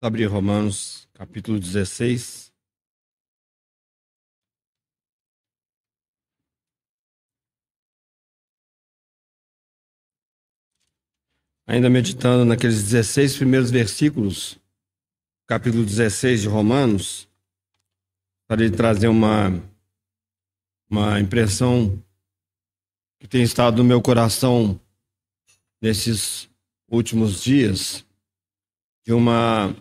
Abrir Romanos, capítulo 16. Ainda meditando naqueles 16 primeiros versículos, capítulo 16 de Romanos, para trazer uma, uma impressão que tem estado no meu coração nesses últimos dias, de uma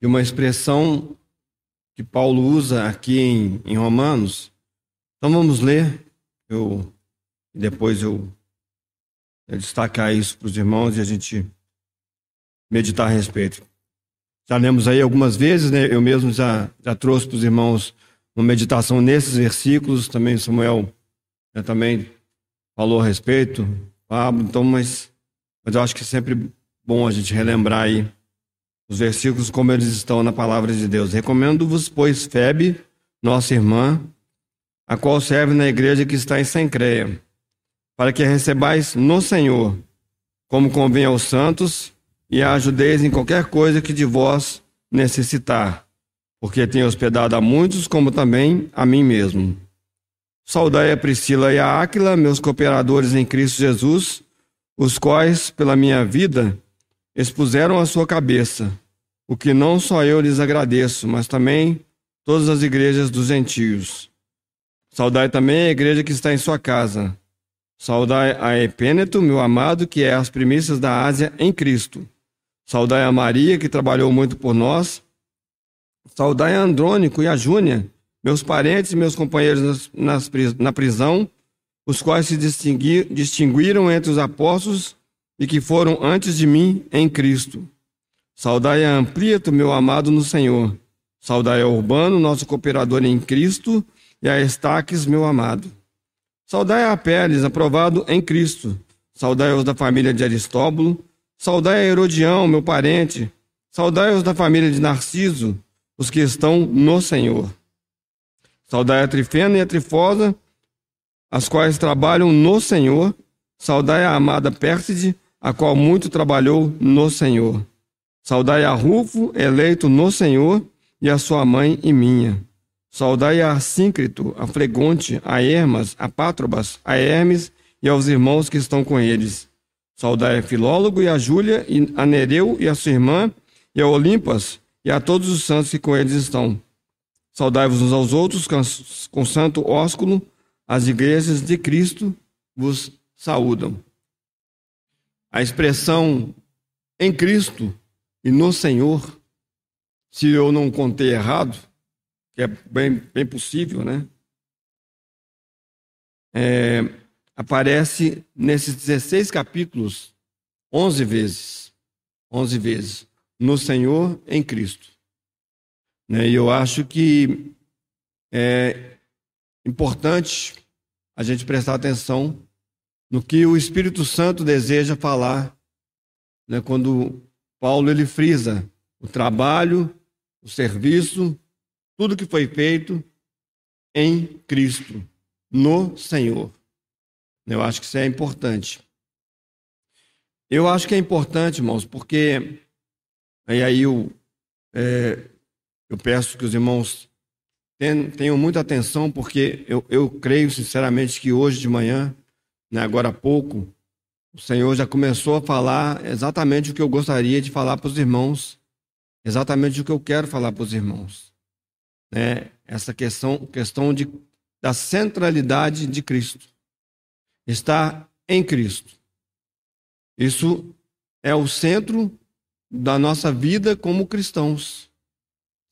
de uma expressão que Paulo usa aqui em, em Romanos. Então vamos ler. Eu depois eu, eu destacar isso para os irmãos e a gente meditar a respeito. Já lemos aí algumas vezes, né? Eu mesmo já, já trouxe para os irmãos uma meditação nesses versículos. Também Samuel né, também falou a respeito. Pablo, então, mas, mas eu acho que é sempre bom a gente relembrar aí os versículos como eles estão na palavra de Deus. Recomendo-vos, pois, Febe, nossa irmã, a qual serve na igreja que está em Sencreia, para que recebais no Senhor, como convém aos santos, e a ajudeis em qualquer coisa que de vós necessitar, porque tenho hospedado a muitos, como também a mim mesmo. Saudai a Priscila e a Áquila, meus cooperadores em Cristo Jesus, os quais, pela minha vida, expuseram a sua cabeça, o que não só eu lhes agradeço, mas também todas as igrejas dos gentios. Saudai também a igreja que está em sua casa. Saudai a Epêneto, meu amado, que é as primícias da Ásia em Cristo. Saudai a Maria, que trabalhou muito por nós. Saudai a Andrônico e a Júnia, meus parentes e meus companheiros nas, na prisão, os quais se distinguiram entre os apóstolos e que foram antes de mim em Cristo. Saudai a Amplieto, meu amado no Senhor. Saudai a Urbano, nosso cooperador em Cristo, e a Estaques, meu amado. Saudai a Pérez, aprovado em Cristo. Saudai os da família de Aristóbulo. Saudai a Herodião, meu parente. Saudai os da família de Narciso, os que estão no Senhor. Saudai a Trifena e a Trifosa, as quais trabalham no Senhor. Saudai a amada Pérside, a qual muito trabalhou no Senhor. Saudai a Rufo, eleito no Senhor, e a sua mãe e minha. Saudai a Assíncrito, a Flegonte, a Hermas, a Pátrobas, a Hermes e aos irmãos que estão com eles. Saudai a Filólogo e a Júlia, e a Nereu e a sua irmã, e a Olimpas, e a todos os santos que com eles estão. Saudai-vos uns aos outros com santo ósculo, as igrejas de Cristo vos saúdam. A expressão em Cristo e no Senhor, se eu não contei errado, que é bem, bem possível, né? É, aparece nesses 16 capítulos 11 vezes. 11 vezes. No Senhor, em Cristo. Né? E eu acho que é importante a gente prestar atenção no que o Espírito Santo deseja falar, né, quando Paulo ele frisa o trabalho, o serviço, tudo que foi feito em Cristo, no Senhor. Eu acho que isso é importante. Eu acho que é importante, irmãos, porque e aí eu, é, eu peço que os irmãos tenham muita atenção, porque eu, eu creio sinceramente que hoje de manhã né, agora há pouco, o Senhor já começou a falar exatamente o que eu gostaria de falar para os irmãos, exatamente o que eu quero falar para os irmãos. Né? Essa questão, questão de, da centralidade de Cristo. Está em Cristo. Isso é o centro da nossa vida como cristãos.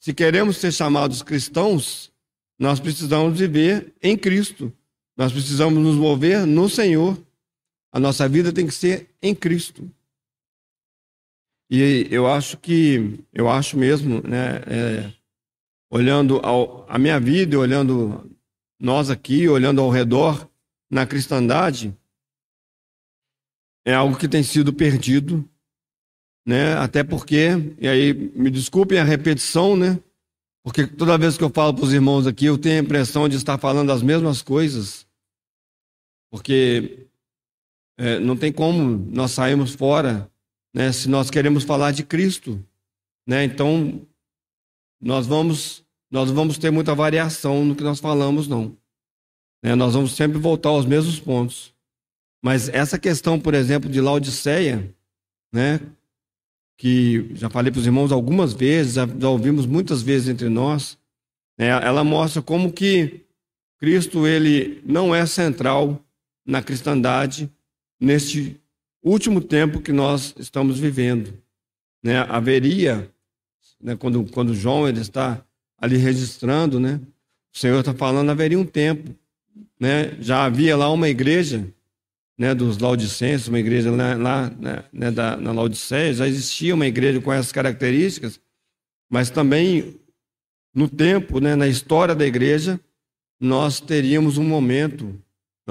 Se queremos ser chamados cristãos, nós precisamos viver em Cristo. Nós precisamos nos mover no Senhor. A nossa vida tem que ser em Cristo. E eu acho que, eu acho mesmo, né, é, olhando ao, a minha vida, olhando nós aqui, olhando ao redor na cristandade, é algo que tem sido perdido, né? Até porque, e aí me desculpem a repetição, né? Porque toda vez que eu falo para os irmãos aqui, eu tenho a impressão de estar falando as mesmas coisas. Porque é, não tem como nós sairmos fora né, se nós queremos falar de Cristo, né, então nós vamos nós vamos ter muita variação no que nós falamos, não. Né, nós vamos sempre voltar aos mesmos pontos. Mas essa questão, por exemplo, de Laodiceia, né, que já falei para os irmãos algumas vezes, já, ouvimos muitas vezes entre nós, né, ela mostra como que Cristo ele não é central na cristandade neste último tempo que nós estamos vivendo. Né? Haveria, né, quando, quando João ele está ali registrando, né, o Senhor está falando, haveria um tempo. Né? Já havia lá uma igreja né, dos Laodicenses, uma igreja lá, lá né, né, da, na Laodiceia, já existia uma igreja com essas características, mas também no tempo, né, na história da igreja, nós teríamos um momento,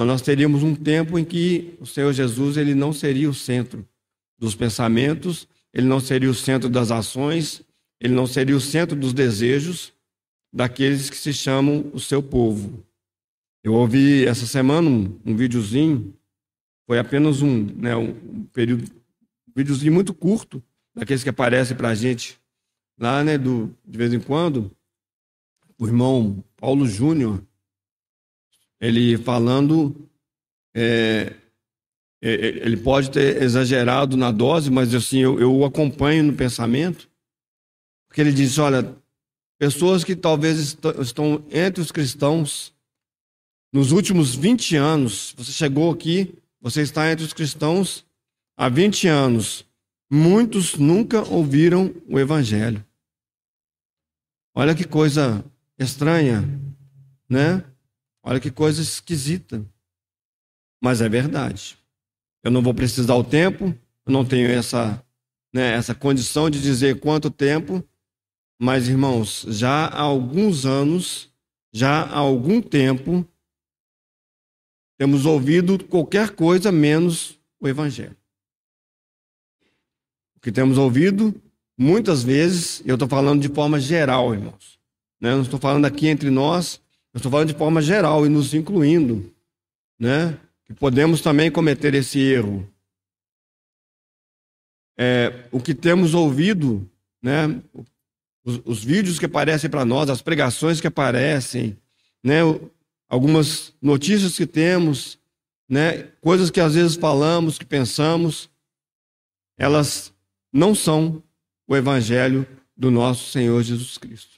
nós teríamos um tempo em que o Senhor Jesus ele não seria o centro dos pensamentos, ele não seria o centro das ações, ele não seria o centro dos desejos daqueles que se chamam o seu povo. Eu ouvi essa semana um, um videozinho foi apenas um, né, um período, um videozinho muito curto, daqueles que aparecem para a gente lá, né, do, de vez em quando. O irmão Paulo Júnior, ele falando, é, é, é, ele pode ter exagerado na dose, mas assim, eu, eu o acompanho no pensamento, porque ele diz, olha, pessoas que talvez estão entre os cristãos nos últimos 20 anos, você chegou aqui você está entre os cristãos há 20 anos. Muitos nunca ouviram o Evangelho. Olha que coisa estranha, né? Olha que coisa esquisita. Mas é verdade. Eu não vou precisar o tempo, eu não tenho essa, né, essa condição de dizer quanto tempo, mas irmãos, já há alguns anos, já há algum tempo, temos ouvido qualquer coisa menos o Evangelho. O que temos ouvido, muitas vezes, eu estou falando de forma geral, irmãos. Né? Eu não estou falando aqui entre nós, eu estou falando de forma geral e nos incluindo. Né? Que podemos também cometer esse erro. É, o que temos ouvido, né? os, os vídeos que aparecem para nós, as pregações que aparecem, né? algumas notícias que temos, né, coisas que às vezes falamos, que pensamos, elas não são o evangelho do nosso Senhor Jesus Cristo.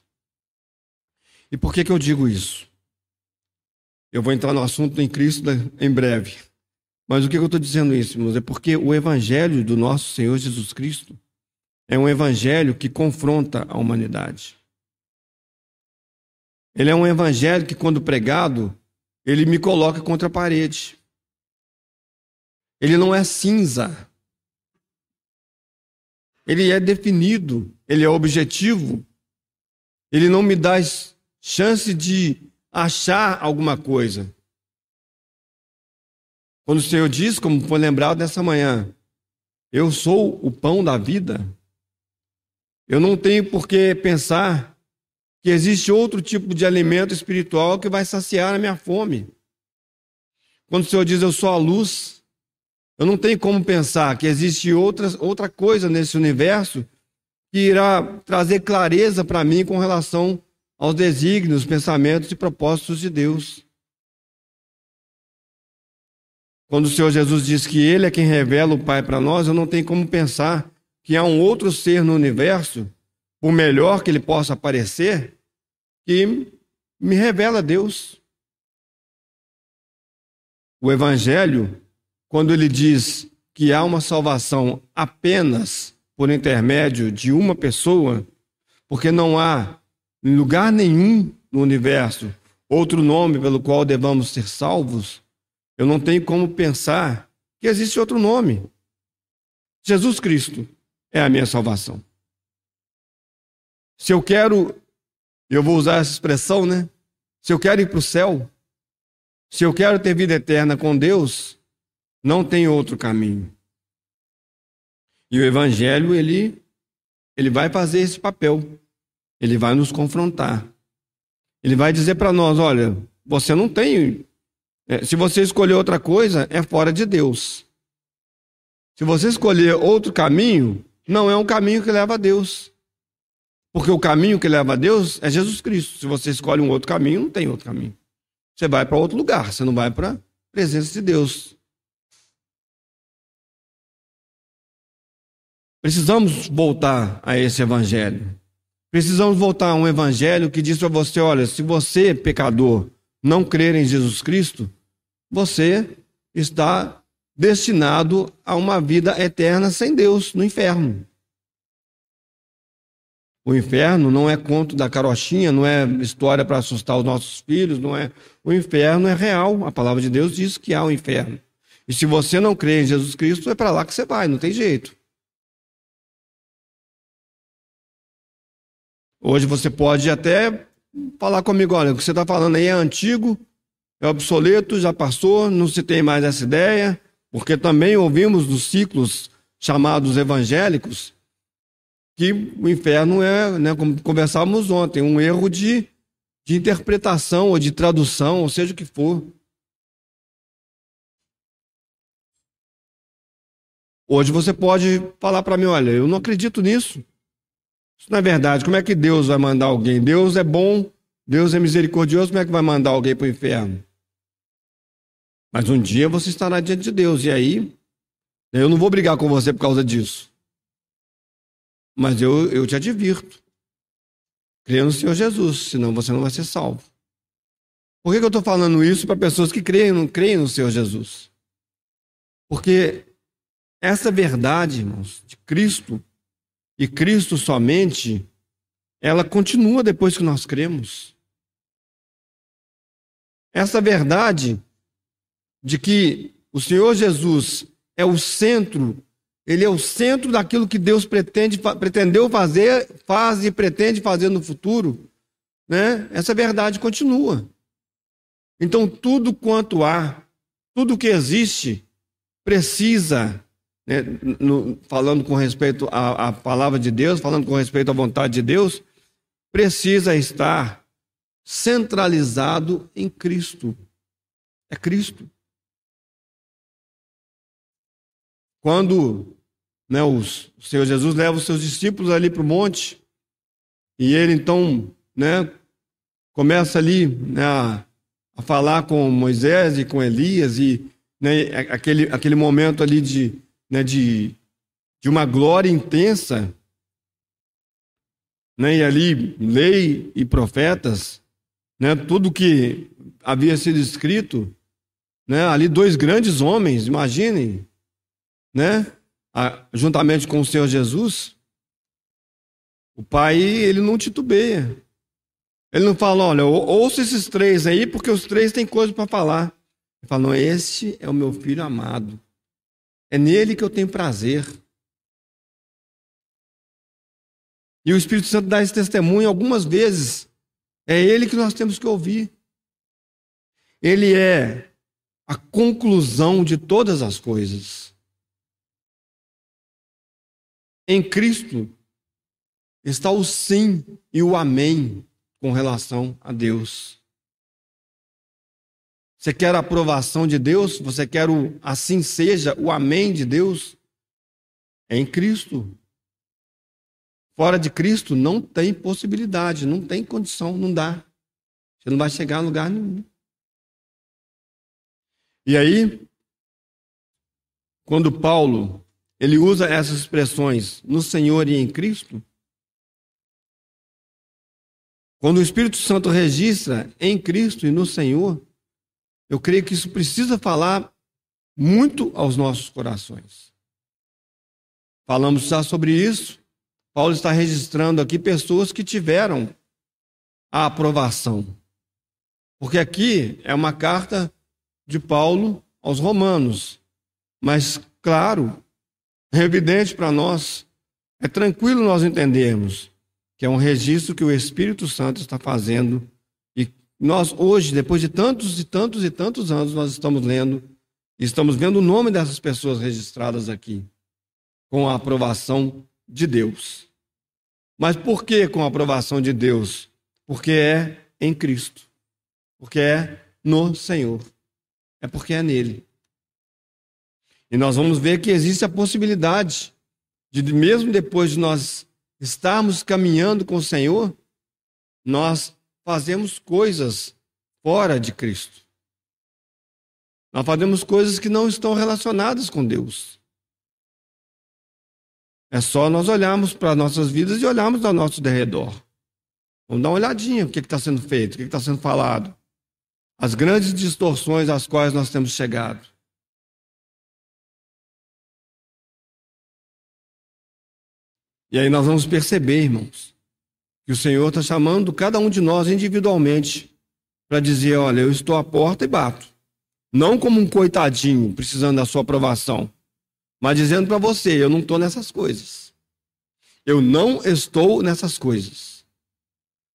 E por que, que eu digo isso? Eu vou entrar no assunto em Cristo em breve. Mas o que eu estou dizendo isso, irmãos? É porque o evangelho do nosso Senhor Jesus Cristo é um evangelho que confronta a humanidade. Ele é um evangelho que, quando pregado, ele me coloca contra a parede. Ele não é cinza. Ele é definido, ele é objetivo. Ele não me dá chance de achar alguma coisa. Quando o Senhor diz, como foi lembrado nessa manhã, eu sou o pão da vida, eu não tenho por que pensar que existe outro tipo de alimento espiritual que vai saciar a minha fome. Quando o Senhor diz eu sou a luz, eu não tenho como pensar que existe outra, outra coisa nesse universo que irá trazer clareza para mim com relação aos desígnios, pensamentos e propósitos de Deus. Quando o Senhor Jesus diz que Ele é quem revela o Pai para nós, eu não tenho como pensar que há um outro ser no universo, por melhor que ele possa parecer, que me revela Deus. O Evangelho, quando ele diz que há uma salvação apenas por intermédio de uma pessoa, porque não há em lugar nenhum no universo outro nome pelo qual devamos ser salvos, eu não tenho como pensar que existe outro nome. Jesus Cristo é a minha salvação. Se eu quero eu vou usar essa expressão, né? Se eu quero ir para o céu, se eu quero ter vida eterna com Deus, não tem outro caminho. E o Evangelho, ele, ele vai fazer esse papel. Ele vai nos confrontar. Ele vai dizer para nós: olha, você não tem. É, se você escolher outra coisa, é fora de Deus. Se você escolher outro caminho, não é um caminho que leva a Deus. Porque o caminho que leva a Deus é Jesus Cristo. Se você escolhe um outro caminho, não tem outro caminho. Você vai para outro lugar, você não vai para a presença de Deus. Precisamos voltar a esse evangelho. Precisamos voltar a um evangelho que diz para você: olha, se você, pecador, não crer em Jesus Cristo, você está destinado a uma vida eterna sem Deus, no inferno. O inferno não é conto da carochinha, não é história para assustar os nossos filhos, não é. O inferno é real. A palavra de Deus diz que há o um inferno. E se você não crê em Jesus Cristo, é para lá que você vai, não tem jeito. Hoje você pode até falar comigo, olha, o que você está falando aí é antigo, é obsoleto, já passou, não se tem mais essa ideia, porque também ouvimos nos ciclos chamados evangélicos que o inferno é, né, como conversávamos ontem, um erro de, de interpretação ou de tradução, ou seja o que for. Hoje você pode falar para mim, olha, eu não acredito nisso. Isso não é verdade. Como é que Deus vai mandar alguém? Deus é bom, Deus é misericordioso, como é que vai mandar alguém para o inferno? Mas um dia você estará diante de Deus, e aí eu não vou brigar com você por causa disso. Mas eu, eu te advirto. Creia no Senhor Jesus, senão você não vai ser salvo. Por que, que eu estou falando isso para pessoas que creem, não creem no Senhor Jesus? Porque essa verdade, irmãos, de Cristo, e Cristo somente, ela continua depois que nós cremos. Essa verdade de que o Senhor Jesus é o centro ele é o centro daquilo que Deus pretende, pretendeu fazer, faz e pretende fazer no futuro. Né? Essa verdade continua. Então, tudo quanto há, tudo que existe, precisa, né, no, falando com respeito à, à palavra de Deus, falando com respeito à vontade de Deus, precisa estar centralizado em Cristo. É Cristo. Quando né, os, o Senhor Jesus leva os seus discípulos ali para o monte, e ele então né, começa ali né, a, a, falar com Moisés e com Elias, e né, aquele, aquele momento ali de, né, de, de uma glória intensa, né, e ali lei e profetas, né, tudo que havia sido escrito, né, ali dois grandes homens, imaginem, né, juntamente com o Senhor Jesus, o pai, ele não titubeia. Ele não fala, olha, ouça esses três aí, porque os três têm coisa para falar. Ele fala, não, este é o meu filho amado. É nele que eu tenho prazer. E o Espírito Santo dá esse testemunho algumas vezes. É ele que nós temos que ouvir. Ele é a conclusão de todas as coisas. Em Cristo está o sim e o amém com relação a Deus. Você quer a aprovação de Deus? Você quer o assim seja, o amém de Deus? É em Cristo. Fora de Cristo não tem possibilidade, não tem condição, não dá. Você não vai chegar a lugar nenhum. E aí, quando Paulo ele usa essas expressões no Senhor e em Cristo. Quando o Espírito Santo registra em Cristo e no Senhor, eu creio que isso precisa falar muito aos nossos corações. Falamos já sobre isso. Paulo está registrando aqui pessoas que tiveram a aprovação. Porque aqui é uma carta de Paulo aos Romanos. Mas, claro, é evidente para nós, é tranquilo nós entendermos que é um registro que o Espírito Santo está fazendo nós hoje, depois de tantos e tantos e tantos anos, nós estamos lendo estamos vendo o nome dessas pessoas registradas aqui com a aprovação de Deus. Mas por que com a aprovação de Deus? Porque é em Cristo. Porque é no Senhor. É porque é nele. E nós vamos ver que existe a possibilidade de, mesmo depois de nós estarmos caminhando com o Senhor, nós fazemos coisas fora de Cristo. Nós fazemos coisas que não estão relacionadas com Deus. É só nós olharmos para nossas vidas e olharmos ao nosso derredor. Vamos dar uma olhadinha o que está sendo feito, o que está sendo falado. As grandes distorções às quais nós temos chegado. E aí nós vamos perceber, irmãos, que o Senhor está chamando cada um de nós individualmente para dizer: olha, eu estou à porta e bato. Não como um coitadinho precisando da sua aprovação, mas dizendo para você: eu não estou nessas coisas. Eu não estou nessas coisas.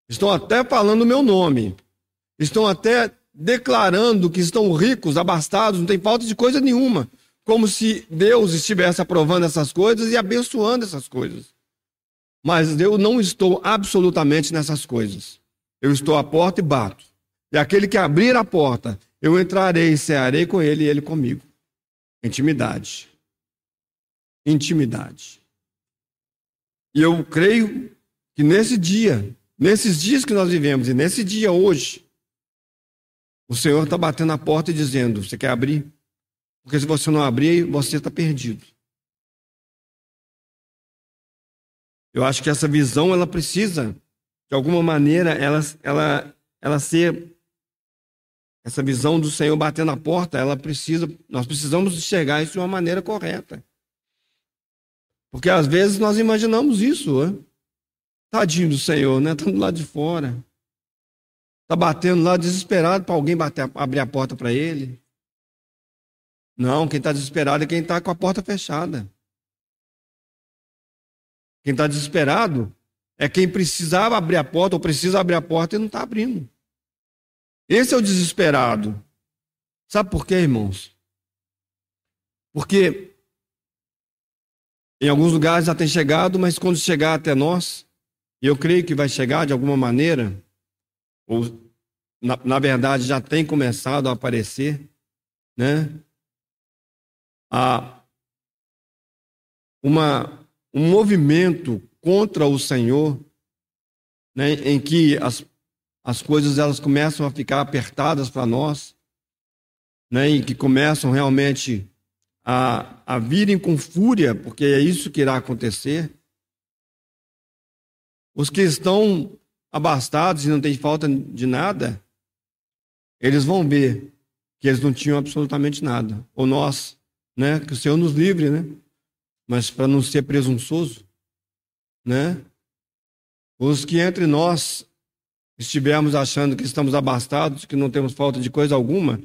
Estão até falando o meu nome. Estão até declarando que estão ricos, abastados, não tem falta de coisa nenhuma. Como se Deus estivesse aprovando essas coisas e abençoando essas coisas. Mas eu não estou absolutamente nessas coisas. Eu estou à porta e bato. E aquele que abrir a porta, eu entrarei e cearei com ele e ele comigo. Intimidade. Intimidade. E eu creio que nesse dia, nesses dias que nós vivemos, e nesse dia hoje, o Senhor está batendo a porta e dizendo: Você quer abrir? Porque se você não abrir, você está perdido. Eu acho que essa visão ela precisa, de alguma maneira, ela, ela, ela ser essa visão do Senhor batendo na porta, ela precisa, nós precisamos enxergar isso de uma maneira correta. Porque às vezes nós imaginamos isso, né? Tadinho do Senhor, né? Está do lado de fora. Está batendo lá desesperado para alguém bater, abrir a porta para ele. Não, quem está desesperado é quem está com a porta fechada. Quem está desesperado é quem precisava abrir a porta ou precisa abrir a porta e não está abrindo. Esse é o desesperado. Sabe por quê, irmãos? Porque em alguns lugares já tem chegado, mas quando chegar até nós, e eu creio que vai chegar de alguma maneira, ou na, na verdade já tem começado a aparecer, né? A uma um movimento contra o Senhor, né, em que as, as coisas elas começam a ficar apertadas para nós, né, e que começam realmente a, a virem com fúria, porque é isso que irá acontecer. Os que estão abastados e não têm falta de nada, eles vão ver que eles não tinham absolutamente nada. Ou nós, né? Que o Senhor nos livre, né? Mas para não ser presunçoso, né? Os que entre nós estivermos achando que estamos abastados, que não temos falta de coisa alguma,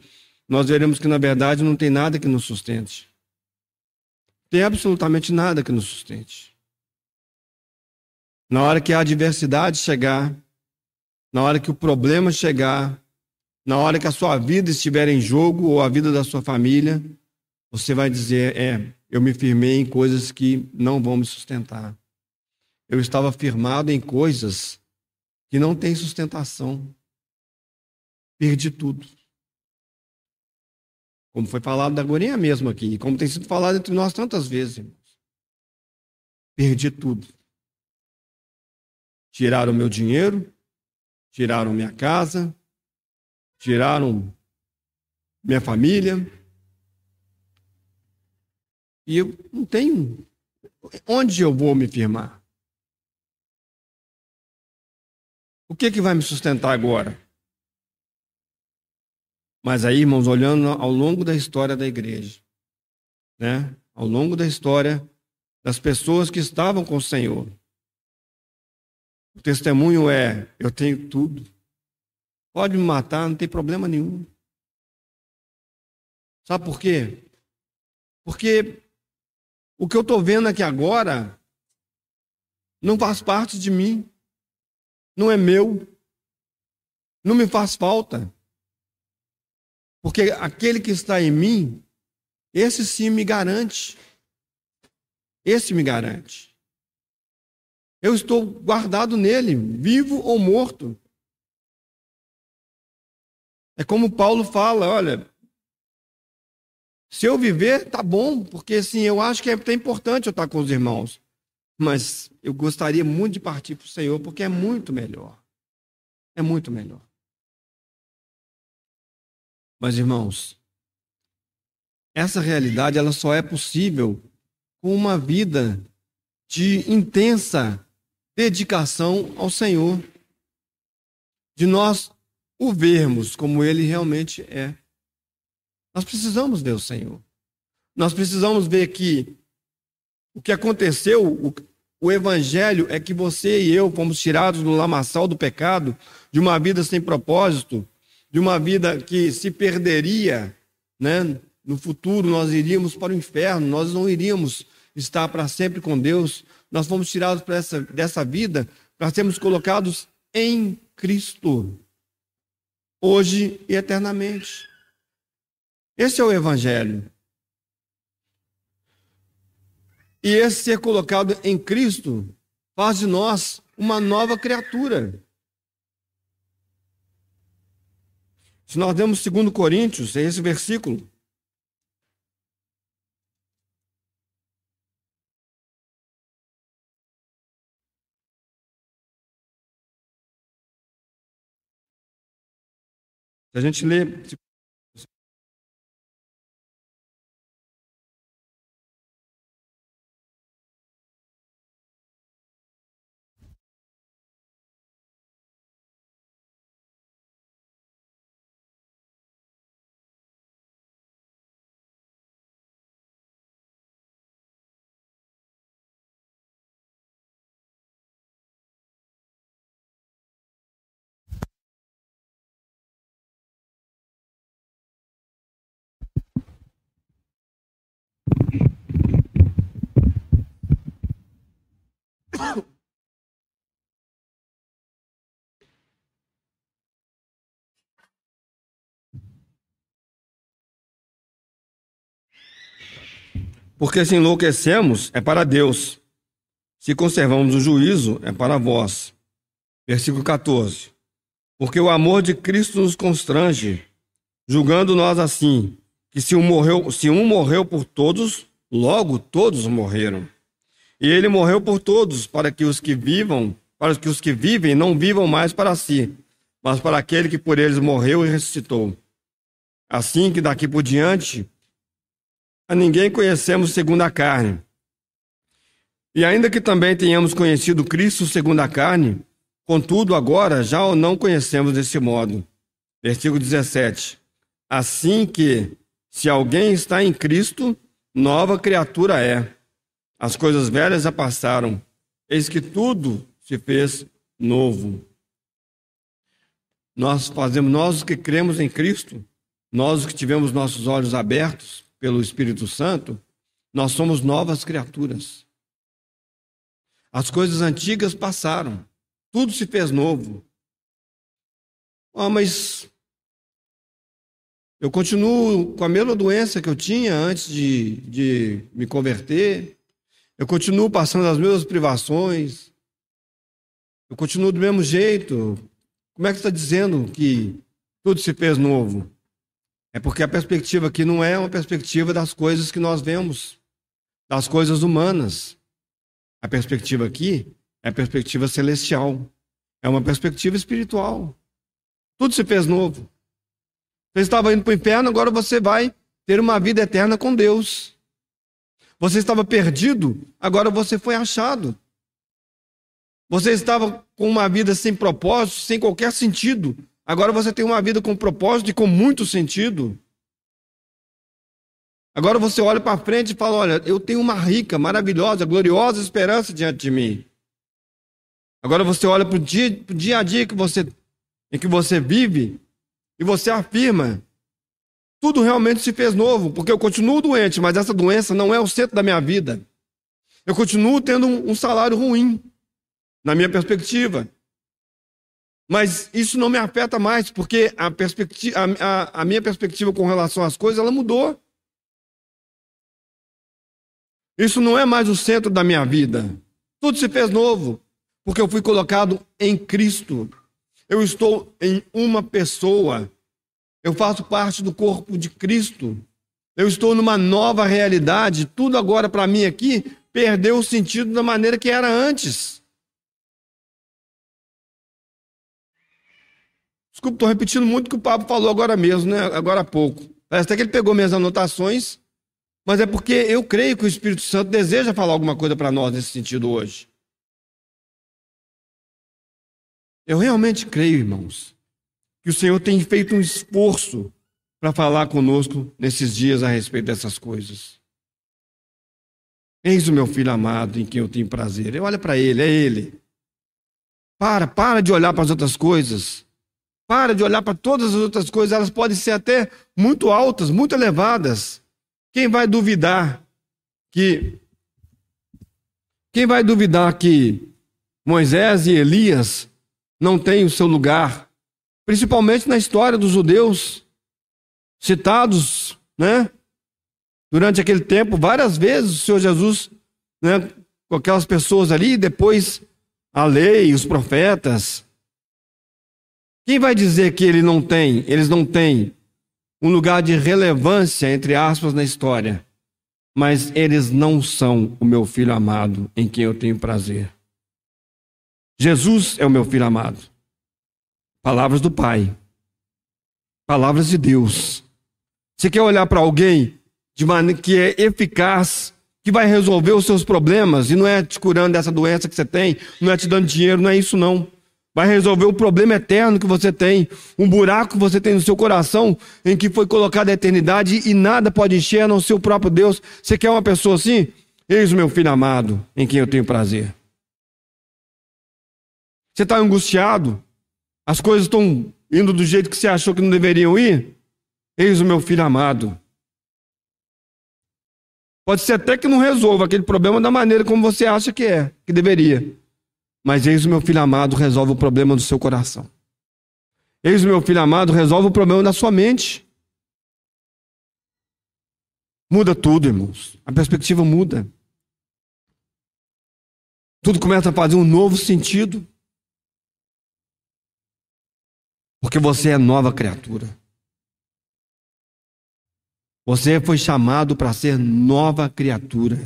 nós veremos que na verdade não tem nada que nos sustente. Tem absolutamente nada que nos sustente. Na hora que a adversidade chegar, na hora que o problema chegar, na hora que a sua vida estiver em jogo ou a vida da sua família, você vai dizer: é, eu me firmei em coisas que não vão me sustentar. Eu estava firmado em coisas que não têm sustentação. Perdi tudo. Como foi falado da Gorinha mesmo aqui, e como tem sido falado entre nós tantas vezes, irmãos. Perdi tudo. Tiraram meu dinheiro, tiraram minha casa, tiraram minha família, e eu não tenho. Onde eu vou me firmar? O que, que vai me sustentar agora? Mas aí, irmãos, olhando ao longo da história da igreja, né? ao longo da história das pessoas que estavam com o Senhor, o testemunho é: eu tenho tudo. Pode me matar, não tem problema nenhum. Sabe por quê? Porque o que eu estou vendo aqui agora não faz parte de mim, não é meu, não me faz falta. Porque aquele que está em mim, esse sim me garante. Esse me garante. Eu estou guardado nele, vivo ou morto. É como Paulo fala: olha, Se eu viver, tá bom, porque assim, eu acho que é até importante eu estar com os irmãos. Mas eu gostaria muito de partir para o Senhor, porque é muito melhor. É muito melhor. Mas, irmãos, essa realidade ela só é possível com uma vida de intensa dedicação ao Senhor, de nós o vermos como ele realmente é. Nós precisamos ver o Senhor. Nós precisamos ver que o que aconteceu, o, o evangelho é que você e eu fomos tirados do lamaçal do pecado, de uma vida sem propósito, de uma vida que se perderia, né? No futuro nós iríamos para o inferno, nós não iríamos estar para sempre com Deus. Nós fomos tirados essa, dessa vida para sermos colocados em Cristo, hoje e eternamente. Esse é o Evangelho. E esse ser colocado em Cristo faz de nós uma nova criatura. Se nós demos 2 Coríntios, é esse versículo. Se a gente lê Porque se enlouquecemos, é para Deus. Se conservamos o juízo, é para vós. Versículo 14. Porque o amor de Cristo nos constrange, julgando nós assim, que se um morreu, se um morreu por todos, logo todos morreram. E ele morreu por todos, para que os que vivam, para que os que vivem não vivam mais para si, mas para aquele que por eles morreu e ressuscitou. Assim que daqui por diante a ninguém conhecemos segundo a carne. E ainda que também tenhamos conhecido Cristo segundo a carne, contudo agora já o não conhecemos desse modo. Versículo 17. Assim que, se alguém está em Cristo, nova criatura é. As coisas velhas já passaram, eis que tudo se fez novo. Nós fazemos, nós que cremos em Cristo, nós que tivemos nossos olhos abertos, pelo Espírito Santo, nós somos novas criaturas. As coisas antigas passaram, tudo se fez novo. Oh, mas eu continuo com a mesma doença que eu tinha antes de, de me converter. Eu continuo passando as mesmas privações. Eu continuo do mesmo jeito. Como é que está dizendo que tudo se fez novo? É porque a perspectiva aqui não é uma perspectiva das coisas que nós vemos, das coisas humanas. A perspectiva aqui é a perspectiva celestial. É uma perspectiva espiritual. Tudo se fez novo. Você estava indo para o inferno, agora você vai ter uma vida eterna com Deus. Você estava perdido, agora você foi achado. Você estava com uma vida sem propósito, sem qualquer sentido, Agora você tem uma vida com propósito e com muito sentido. Agora você olha para frente e fala: Olha, eu tenho uma rica, maravilhosa, gloriosa esperança diante de mim. Agora você olha para o dia, dia a dia que você, em que você vive e você afirma: tudo realmente se fez novo, porque eu continuo doente, mas essa doença não é o centro da minha vida. Eu continuo tendo um, um salário ruim, na minha perspectiva. Mas isso não me afeta mais, porque a, perspectiva, a, a, minha perspectiva com relação às coisas ela mudou. Isso não é mais o centro da minha vida. Tudo se fez novo, porque eu fui colocado em Cristo. Eu estou em uma pessoa. Eu faço parte do corpo de Cristo. eu estou numa nova realidade, tudo agora para mim aqui perdeu o sentido da maneira que era antes. Desculpa, estou repetindo muito o que o Pablo falou agora mesmo, né? agora há pouco. Parece até que ele pegou minhas anotações, mas é porque eu creio que o Espírito Santo deseja falar alguma coisa para nós nesse sentido hoje. Eu realmente creio, irmãos, que o Senhor tem feito um esforço para falar conosco nesses dias a respeito dessas coisas. Eis o meu filho amado em quem eu tenho prazer. Eu olho para ele, é ele. Para, para de olhar para as outras coisas. Para de olhar para todas as outras coisas, elas podem ser até muito altas, muito elevadas. Quem vai duvidar que quem vai duvidar que Moisés e Elias não têm o seu lugar, principalmente na história dos judeus? citados, né? Durante aquele tempo, várias vezes o Senhor Jesus, né, com aquelas pessoas ali, depois a lei, os profetas. Quem vai dizer que ele não tem, eles não têm um lugar de relevância, entre aspas, na história? Mas eles não são o meu filho amado em quem eu tenho prazer. Jesus é o meu filho amado. Palavras do Pai. Palavras de Deus. Você quer olhar para alguém de maneira que é eficaz, que vai resolver os seus problemas e não é te curando dessa doença que você tem, não é te dando dinheiro, não é isso não. Vai resolver o problema eterno que você tem, um buraco que você tem no seu coração em que foi colocada a eternidade e nada pode encher a não ser o próprio Deus. Você quer uma pessoa assim? Eis o meu filho amado, em quem eu tenho prazer. Você está angustiado? As coisas estão indo do jeito que você achou que não deveriam ir? Eis o meu filho amado. Pode ser até que não resolva aquele problema da maneira como você acha que é, que deveria. Mas eis o meu filho amado resolve o problema do seu coração. Eis o meu filho amado resolve o problema da sua mente. Muda tudo, irmãos. A perspectiva muda. Tudo começa a fazer um novo sentido. Porque você é nova criatura. Você foi chamado para ser nova criatura.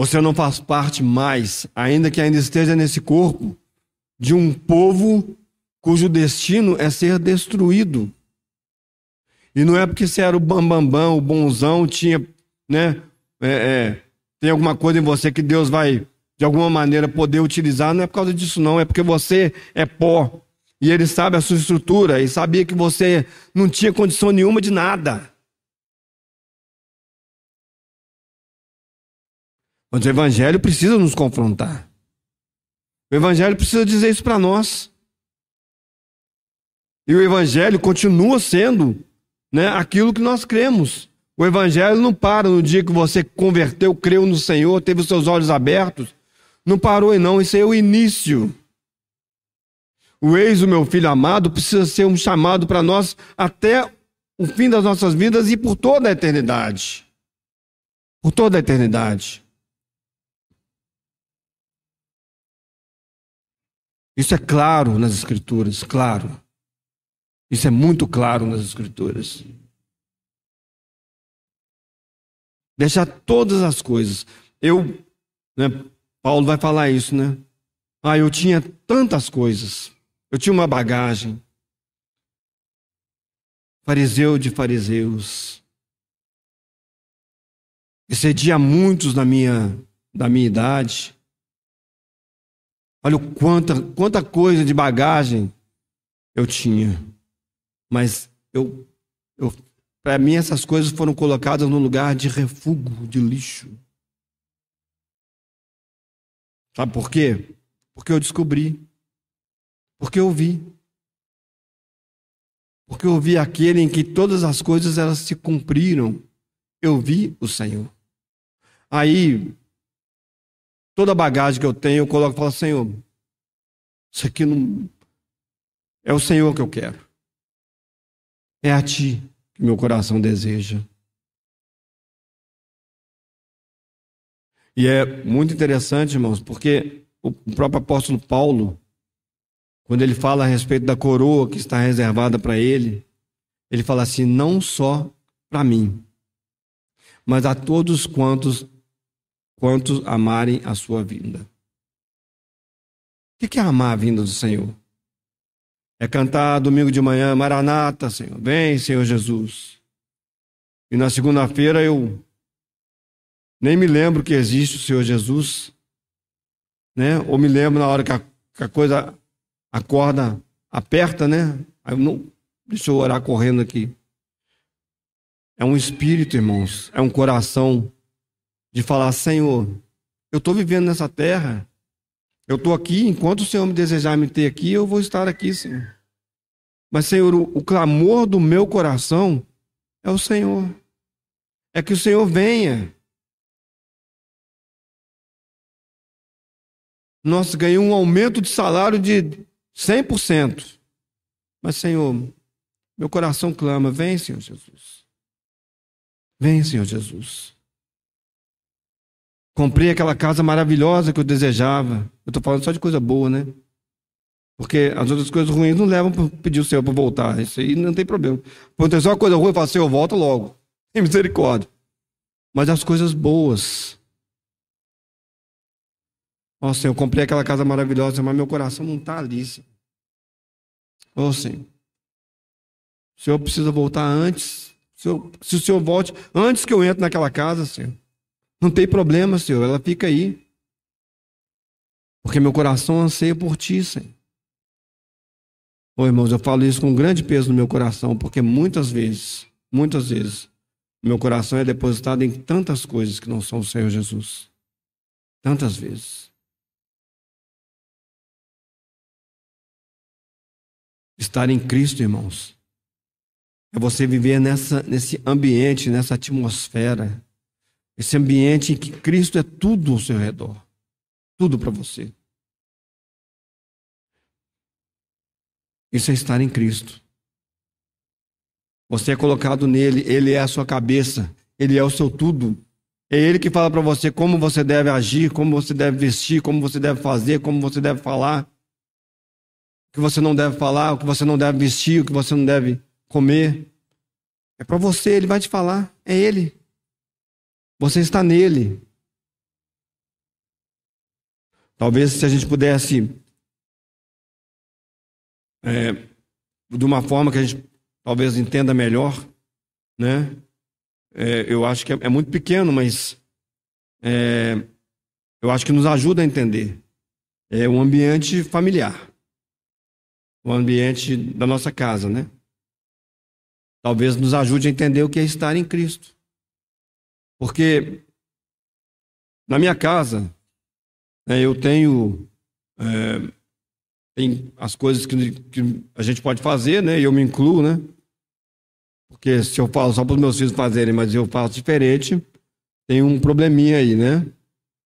Você não faz parte mais, ainda que ainda esteja nesse corpo, de um povo cujo destino é ser destruído. E não é porque você era o bambambam, bam, bam, o bonzão, tinha, né? É, é, tem alguma coisa em você que Deus vai, de alguma maneira, poder utilizar. Não é por causa disso, não. É porque você é pó. E ele sabe a sua estrutura e sabia que você não tinha condição nenhuma de nada. Mas o Evangelho precisa nos confrontar. O Evangelho precisa dizer isso para nós. E o Evangelho continua sendo né, aquilo que nós cremos. O Evangelho não para no dia que você converteu, creu no Senhor, teve os seus olhos abertos. Não parou, não. Isso é o início. O ex, o meu filho amado, precisa ser um chamado para nós até o fim das nossas vidas e por toda a eternidade. Por toda a eternidade. Isso é claro nas Escrituras, claro. Isso é muito claro nas Escrituras. Deixar todas as coisas. Eu, né, Paulo vai falar isso, né? Ah, eu tinha tantas coisas. Eu tinha uma bagagem. Fariseu de fariseus. Excedia muitos da minha, da minha idade. Olha quanta, quanta coisa de bagagem eu tinha. Mas eu, eu para mim essas coisas foram colocadas no lugar de refúgio, de lixo. Sabe por quê? Porque eu descobri porque eu vi. Porque eu vi aquele em que todas as coisas elas se cumpriram. Eu vi o Senhor. Aí, toda a bagagem que eu tenho, eu coloco e falo, Senhor, isso aqui não. É o Senhor que eu quero. É a Ti que meu coração deseja. E é muito interessante, irmãos, porque o próprio apóstolo Paulo, quando ele fala a respeito da coroa que está reservada para ele, Ele fala assim: não só para mim, mas a todos quantos quantos amarem a sua vinda. O que é amar a vinda do Senhor? É cantar domingo de manhã, Maranata, Senhor, vem, Senhor Jesus. E na segunda-feira eu nem me lembro que existe o Senhor Jesus, né? Ou me lembro na hora que a, que a coisa, a corda aperta, né? Aí eu não, deixa eu orar correndo aqui. É um espírito, irmãos, é um coração de falar: Senhor, eu estou vivendo nessa terra, eu estou aqui, enquanto o Senhor me desejar me ter aqui, eu vou estar aqui, Senhor. Mas, Senhor, o, o clamor do meu coração é o Senhor. É que o Senhor venha. Nós ganhamos um aumento de salário de 100%. Mas, Senhor, meu coração clama: vem, Senhor Jesus. Vem, Senhor Jesus. Comprei aquela casa maravilhosa que eu desejava. Eu estou falando só de coisa boa, né? Porque as outras coisas ruins não levam para pedir o Senhor para voltar. Isso aí não tem problema. Quando tem uma coisa ruim, eu falo, Senhor, volta logo. Tem misericórdia. Mas as coisas boas. Ó, Senhor, eu comprei aquela casa maravilhosa, mas meu coração não está ali, Senhor. Ô, Senhor. O Senhor precisa voltar antes. Se, se o Senhor volte antes que eu entre naquela casa, Senhor. Não tem problema, Senhor, ela fica aí. Porque meu coração anseia por ti, Senhor. Ô irmãos, eu falo isso com grande peso no meu coração, porque muitas vezes, muitas vezes, meu coração é depositado em tantas coisas que não são o Senhor Jesus. Tantas vezes. Estar em Cristo, irmãos, é você viver nessa, nesse ambiente, nessa atmosfera esse ambiente em que Cristo é tudo ao seu redor. Tudo para você. Isso é estar em Cristo. Você é colocado nele, ele é a sua cabeça, ele é o seu tudo. É ele que fala para você como você deve agir, como você deve vestir, como você deve fazer, como você deve falar. O que você não deve falar, o que você não deve vestir, o que você não deve comer. É para você, ele vai te falar. É ele. Você está nele. Talvez se a gente pudesse, é, de uma forma que a gente talvez entenda melhor, né? É, eu acho que é, é muito pequeno, mas é, eu acho que nos ajuda a entender. É um ambiente familiar, o um ambiente da nossa casa, né? Talvez nos ajude a entender o que é estar em Cristo. Porque na minha casa, né, eu tenho, é, tem as coisas que, que, a gente pode fazer, né? E eu me incluo, né? Porque se eu falo só para os meus filhos fazerem, mas eu faço diferente, tem um probleminha aí, né?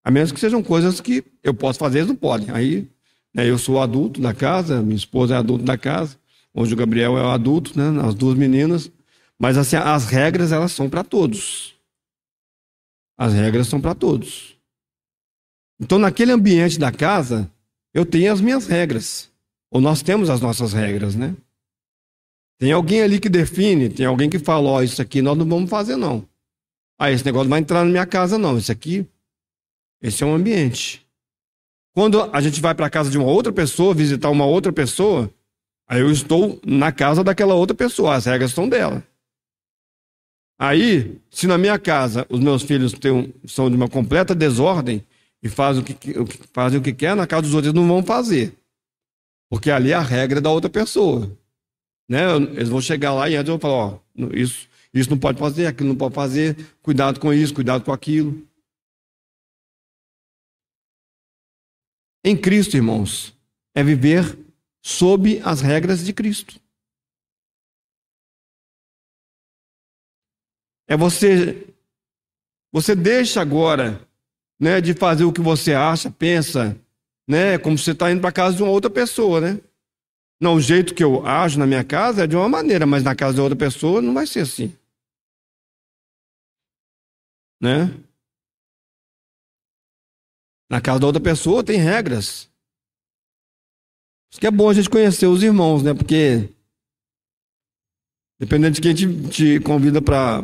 A menos que sejam coisas que eu posso fazer, eles não podem. Aí, né, eu sou adulto da casa, minha esposa é adulto da casa, hoje o Gabriel é o adulto, né? As duas meninas. Mas assim, as regras, elas são para todos. As regras são para todos. Então, naquele ambiente da casa, eu tenho as minhas regras. Ou nós temos as nossas regras, né? Tem alguém ali que define, tem alguém que fala: Ó, oh, isso aqui nós não vamos fazer, não. Ah, esse negócio não vai entrar na minha casa, não. Isso aqui, esse é um ambiente. Quando a gente vai para a casa de uma outra pessoa, visitar uma outra pessoa, aí eu estou na casa daquela outra pessoa, as regras são dela. Aí, se na minha casa os meus filhos têm, são de uma completa desordem e fazem o, que, fazem o que quer, na casa dos outros eles não vão fazer. Porque ali é a regra da outra pessoa. Né? Eles vão chegar lá e antes vou falar, ó, isso, isso não pode fazer, aquilo não pode fazer, cuidado com isso, cuidado com aquilo. Em Cristo, irmãos, é viver sob as regras de Cristo. É você você deixa agora, né, de fazer o que você acha, pensa, né, como você está indo para casa de uma outra pessoa, né? Não, o jeito que eu ajo na minha casa é de uma maneira, mas na casa de outra pessoa não vai ser assim. Né? Na casa da outra pessoa tem regras. Isso que é bom a gente conhecer os irmãos, né? Porque Dependendo de quem te, te convida para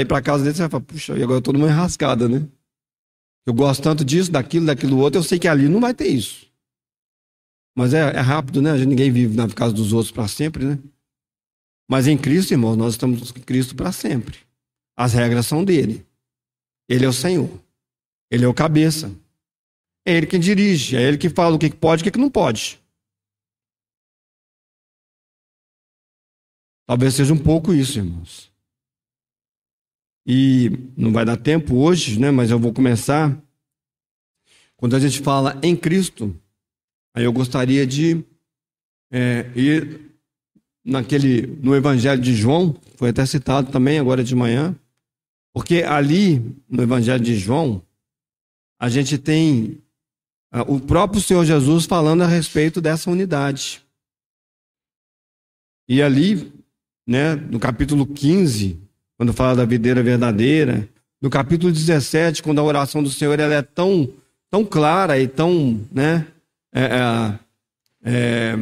ir para casa dele, você vai falar, puxa, e agora eu tô numa enrascada, né? Eu gosto tanto disso, daquilo, daquilo outro, eu sei que ali não vai ter isso. Mas é, é rápido, né? Ninguém vive na casa dos outros para sempre, né? Mas em Cristo, irmãos, nós estamos em Cristo para sempre. As regras são dele. Ele é o Senhor. Ele é o cabeça. É ele quem dirige, é ele que fala o que pode e o que não pode. Talvez seja um pouco isso, irmãos. E não vai dar tempo hoje, né? Mas eu vou começar. Quando a gente fala em Cristo, aí eu gostaria de é, ir naquele no Evangelho de João, foi até citado também agora de manhã, porque ali no Evangelho de João a gente tem ah, o próprio Senhor Jesus falando a respeito dessa unidade. E ali, né, no capítulo 15, quando fala da videira verdadeira, no capítulo 17, quando a oração do Senhor ela é tão, tão clara e tão né, é, é, é,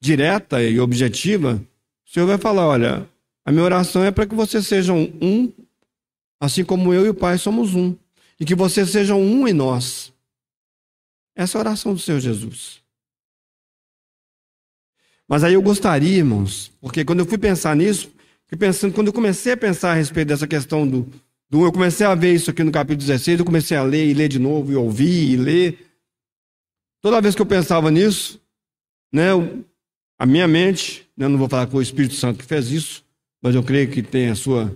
direta e objetiva, o Senhor vai falar: olha, a minha oração é para que vocês sejam um, assim como eu e o Pai somos um, e que vocês sejam um em nós. Essa é a oração do Senhor Jesus. Mas aí eu gostaria, irmãos, porque quando eu fui pensar nisso, fui pensando, quando eu comecei a pensar a respeito dessa questão do, do. Eu comecei a ver isso aqui no capítulo 16, eu comecei a ler e ler de novo, e ouvir e ler. Toda vez que eu pensava nisso, né, a minha mente, né, não vou falar com o Espírito Santo que fez isso, mas eu creio que tem a sua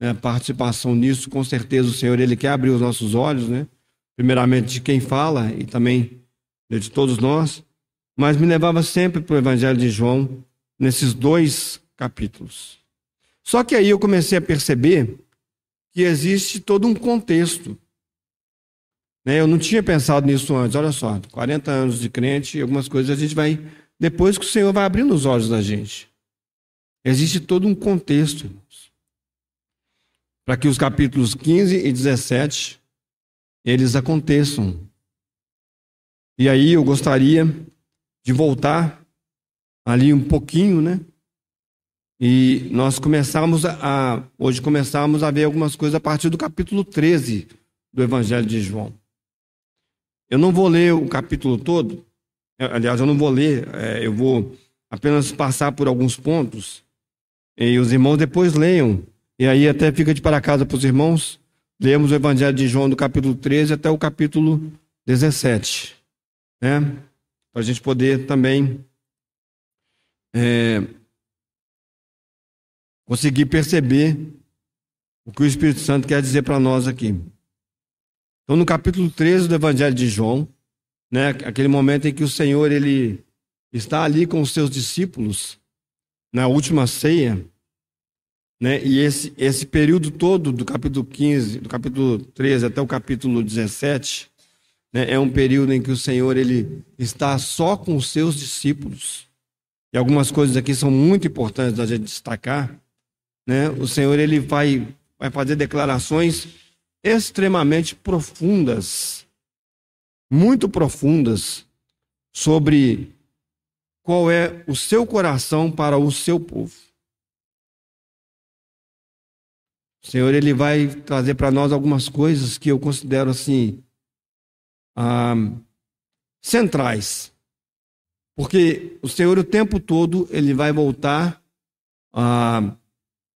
né, participação nisso, com certeza o Senhor ele quer abrir os nossos olhos, né? primeiramente de quem fala e também de todos nós, mas me levava sempre para o Evangelho de João, nesses dois capítulos. Só que aí eu comecei a perceber que existe todo um contexto. Né? Eu não tinha pensado nisso antes. Olha só, 40 anos de crente, algumas coisas a gente vai. Depois que o Senhor vai abrindo os olhos da gente. Existe todo um contexto, irmãos. Para que os capítulos 15 e 17 eles aconteçam. E aí eu gostaria de voltar ali um pouquinho, né? E nós começamos a, hoje começamos a ver algumas coisas a partir do capítulo 13 do Evangelho de João. Eu não vou ler o capítulo todo, é, aliás, eu não vou ler, é, eu vou apenas passar por alguns pontos, e os irmãos depois leiam, e aí até fica de para casa para os irmãos, Lemos o Evangelho de João do capítulo 13 até o capítulo 17, né? Para a gente poder também é, conseguir perceber o que o Espírito Santo quer dizer para nós aqui. Então, no capítulo 13 do Evangelho de João, né, aquele momento em que o Senhor ele está ali com os seus discípulos na última ceia, né? E esse, esse período todo, do capítulo 15, do capítulo 13 até o capítulo 17, né, é um período em que o Senhor ele está só com os seus discípulos. E algumas coisas aqui são muito importantes da gente destacar. Né? O Senhor ele vai, vai fazer declarações extremamente profundas, muito profundas, sobre qual é o seu coração para o seu povo. O Senhor ele vai trazer para nós algumas coisas que eu considero assim ah, centrais, porque o Senhor o tempo todo ele vai voltar ah,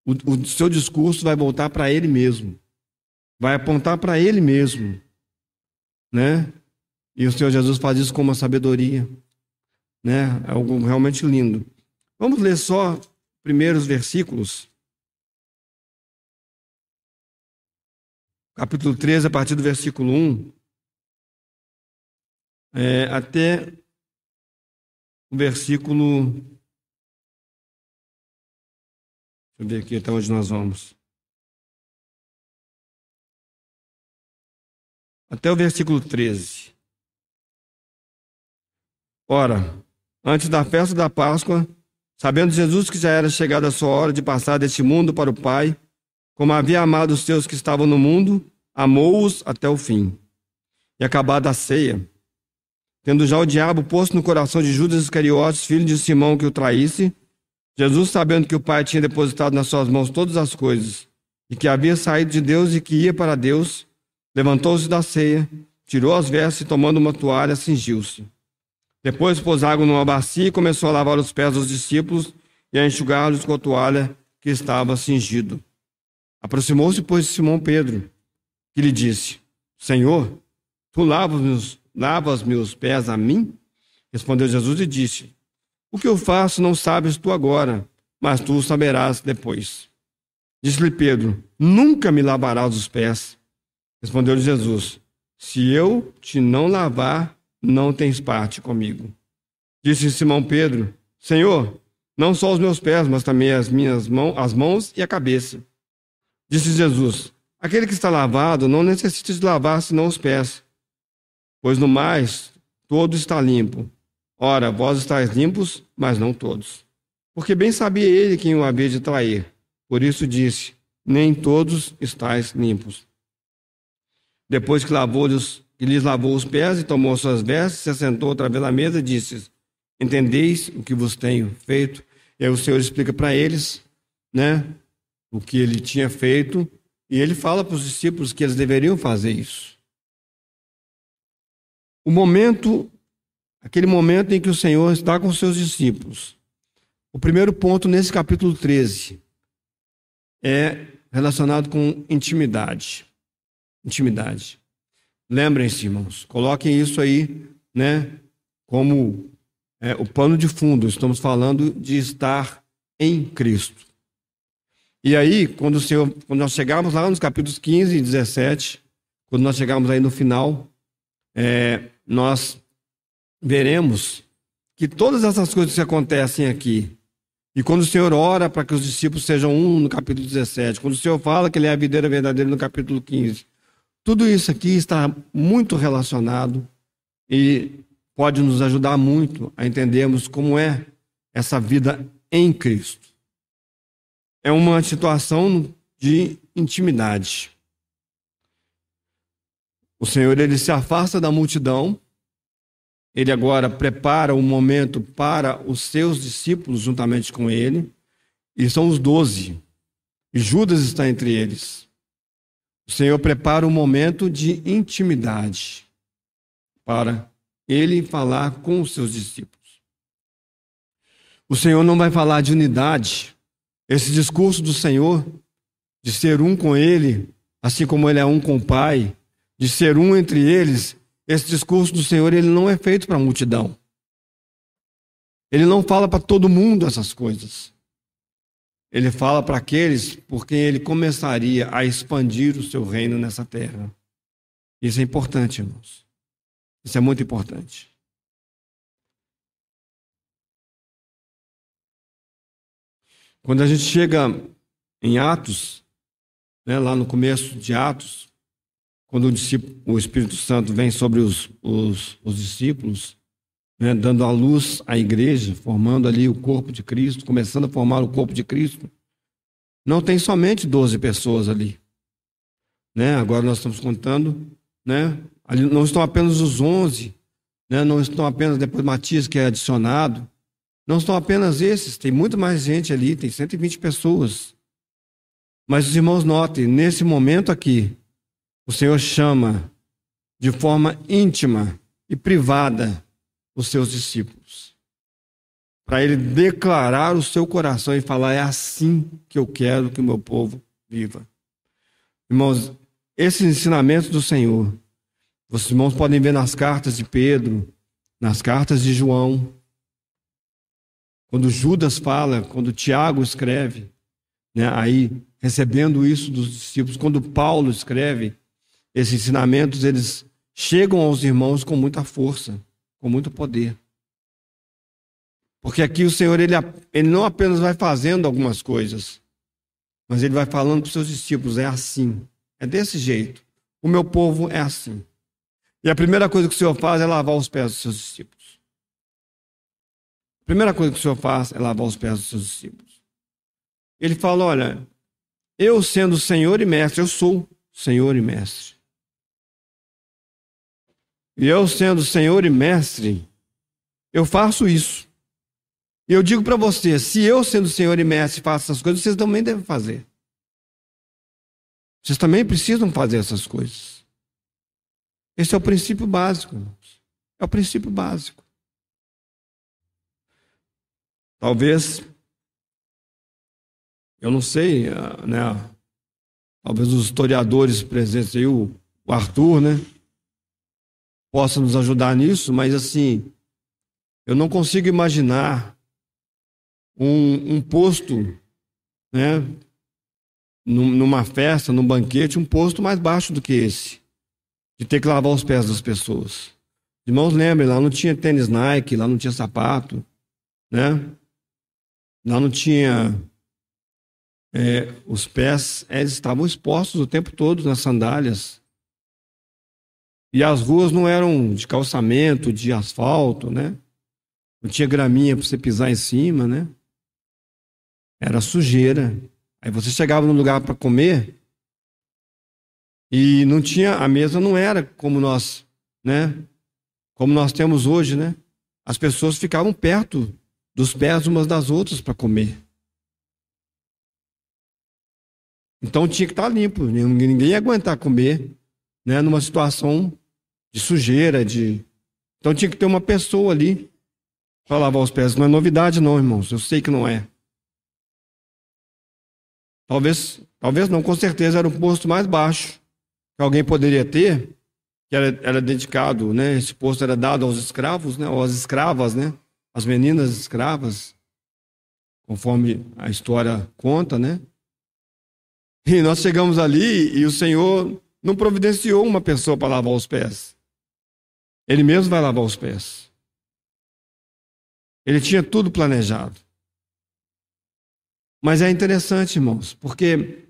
o, o seu discurso vai voltar para Ele mesmo, vai apontar para Ele mesmo, né? E o Senhor Jesus faz isso com uma sabedoria, né? É algo realmente lindo. Vamos ler só primeiros versículos. capítulo 13, a partir do versículo 1, é, até o versículo. Deixa eu ver aqui até onde nós vamos. Até o versículo 13. Ora, antes da festa da Páscoa, sabendo Jesus que já era chegada a sua hora de passar deste mundo para o Pai, como havia amado os seus que estavam no mundo, amou-os até o fim. E acabada a ceia, tendo já o diabo posto no coração de Judas Iscariotes, filho de Simão, que o traísse, Jesus, sabendo que o Pai tinha depositado nas suas mãos todas as coisas, e que havia saído de Deus e que ia para Deus, levantou-se da ceia, tirou as vestes e, tomando uma toalha, cingiu-se. Depois pôs água numa bacia e começou a lavar os pés dos discípulos e a enxugá-los com a toalha que estava cingido. Aproximou-se, pois, de Simão Pedro, que lhe disse: Senhor, tu lavas lavas meus pés a mim? Respondeu Jesus e disse: O que eu faço não sabes tu agora, mas tu saberás depois. Disse-lhe Pedro: Nunca me lavarás os pés. Respondeu-lhe Jesus: Se eu te não lavar, não tens parte comigo. Disse Simão Pedro: Senhor, não só os meus pés, mas também as minhas mãos, as mãos e a cabeça. Disse Jesus: Aquele que está lavado não necessita de lavar senão os pés, pois no mais todo está limpo. Ora, vós estáis limpos, mas não todos. Porque bem sabia ele quem o havia de trair. Por isso disse: Nem todos estáis limpos. Depois que lavou-lhes e lhes lavou os pés e tomou suas vestes, se assentou outra vez à mesa e disse: Entendeis o que vos tenho feito? E aí o Senhor explica para eles, né, o que ele tinha feito, e ele fala para os discípulos que eles deveriam fazer isso. O momento, aquele momento em que o Senhor está com seus discípulos. O primeiro ponto nesse capítulo 13 é relacionado com intimidade. Intimidade. Lembrem-se, irmãos, coloquem isso aí, né, como é, o pano de fundo. Estamos falando de estar em Cristo. E aí, quando, o Senhor, quando nós chegarmos lá nos capítulos 15 e 17, quando nós chegarmos aí no final, é, nós veremos que todas essas coisas que acontecem aqui, e quando o Senhor ora para que os discípulos sejam um no capítulo 17, quando o Senhor fala que Ele é a videira verdadeira no capítulo 15, tudo isso aqui está muito relacionado e pode nos ajudar muito a entendermos como é essa vida em Cristo. É uma situação de intimidade. O Senhor ele se afasta da multidão. Ele agora prepara um momento para os seus discípulos juntamente com ele, e são os doze. E Judas está entre eles. O Senhor prepara um momento de intimidade para ele falar com os seus discípulos. O Senhor não vai falar de unidade. Esse discurso do Senhor, de ser um com Ele, assim como Ele é um com o Pai, de ser um entre eles, esse discurso do Senhor ele não é feito para a multidão. Ele não fala para todo mundo essas coisas. Ele fala para aqueles por quem ele começaria a expandir o seu reino nessa terra. Isso é importante, irmãos. Isso é muito importante. Quando a gente chega em Atos, né, lá no começo de Atos, quando o, o Espírito Santo vem sobre os, os, os discípulos, né, dando a luz à igreja, formando ali o corpo de Cristo, começando a formar o corpo de Cristo. Não tem somente 12 pessoas ali. Né? Agora nós estamos contando, né? Ali não estão apenas os 11, né? não estão apenas depois Matias que é adicionado. Não estão apenas esses, tem muito mais gente ali, tem 120 pessoas. Mas os irmãos notem, nesse momento aqui, o Senhor chama de forma íntima e privada os seus discípulos. Para ele declarar o seu coração e falar: é assim que eu quero que o meu povo viva. Irmãos, esses ensinamentos do Senhor, vocês irmãos podem ver nas cartas de Pedro, nas cartas de João. Quando Judas fala, quando Tiago escreve, né, aí recebendo isso dos discípulos, quando Paulo escreve, esses ensinamentos, eles chegam aos irmãos com muita força com muito poder. Porque aqui o Senhor, ele, ele não apenas vai fazendo algumas coisas, mas ele vai falando para os seus discípulos: é assim, é desse jeito. O meu povo é assim. E a primeira coisa que o Senhor faz é lavar os pés dos seus discípulos. A primeira coisa que o Senhor faz é lavar os pés dos seus discípulos. Ele fala: olha, eu sendo Senhor e Mestre, eu sou Senhor e Mestre. E eu, sendo Senhor e Mestre, eu faço isso. E eu digo para você, se eu, sendo Senhor e Mestre, faço essas coisas, vocês também devem fazer. Vocês também precisam fazer essas coisas. Esse é o princípio básico, irmãos. É o princípio básico. Talvez, eu não sei, ah, né? Talvez os historiadores presentes aí, o Arthur, né? Possa nos ajudar nisso, mas assim, eu não consigo imaginar um, um posto, né? Numa festa, num banquete, um posto mais baixo do que esse, de ter que lavar os pés das pessoas. Irmãos, lembrem, lá não tinha tênis Nike, lá não tinha sapato, né? Lá não tinha. É, os pés eles estavam expostos o tempo todo nas sandálias. E as ruas não eram de calçamento, de asfalto, né? Não tinha graminha para você pisar em cima, né? Era sujeira. Aí você chegava num lugar para comer e não tinha a mesa não era como nós, né? Como nós temos hoje, né? As pessoas ficavam perto dos pés umas das outras para comer. Então tinha que estar tá limpo, ninguém ia aguentar comer, né, numa situação de sujeira, de então tinha que ter uma pessoa ali para lavar os pés. Não é novidade, não, irmãos. Eu sei que não é. Talvez, talvez não, com certeza era o posto mais baixo que alguém poderia ter, que era, era dedicado, né? Esse posto era dado aos escravos, né? Ou às escravas, né? As meninas escravas, conforme a história conta, né? E nós chegamos ali e o Senhor não providenciou uma pessoa para lavar os pés. Ele mesmo vai lavar os pés. Ele tinha tudo planejado. Mas é interessante, irmãos, porque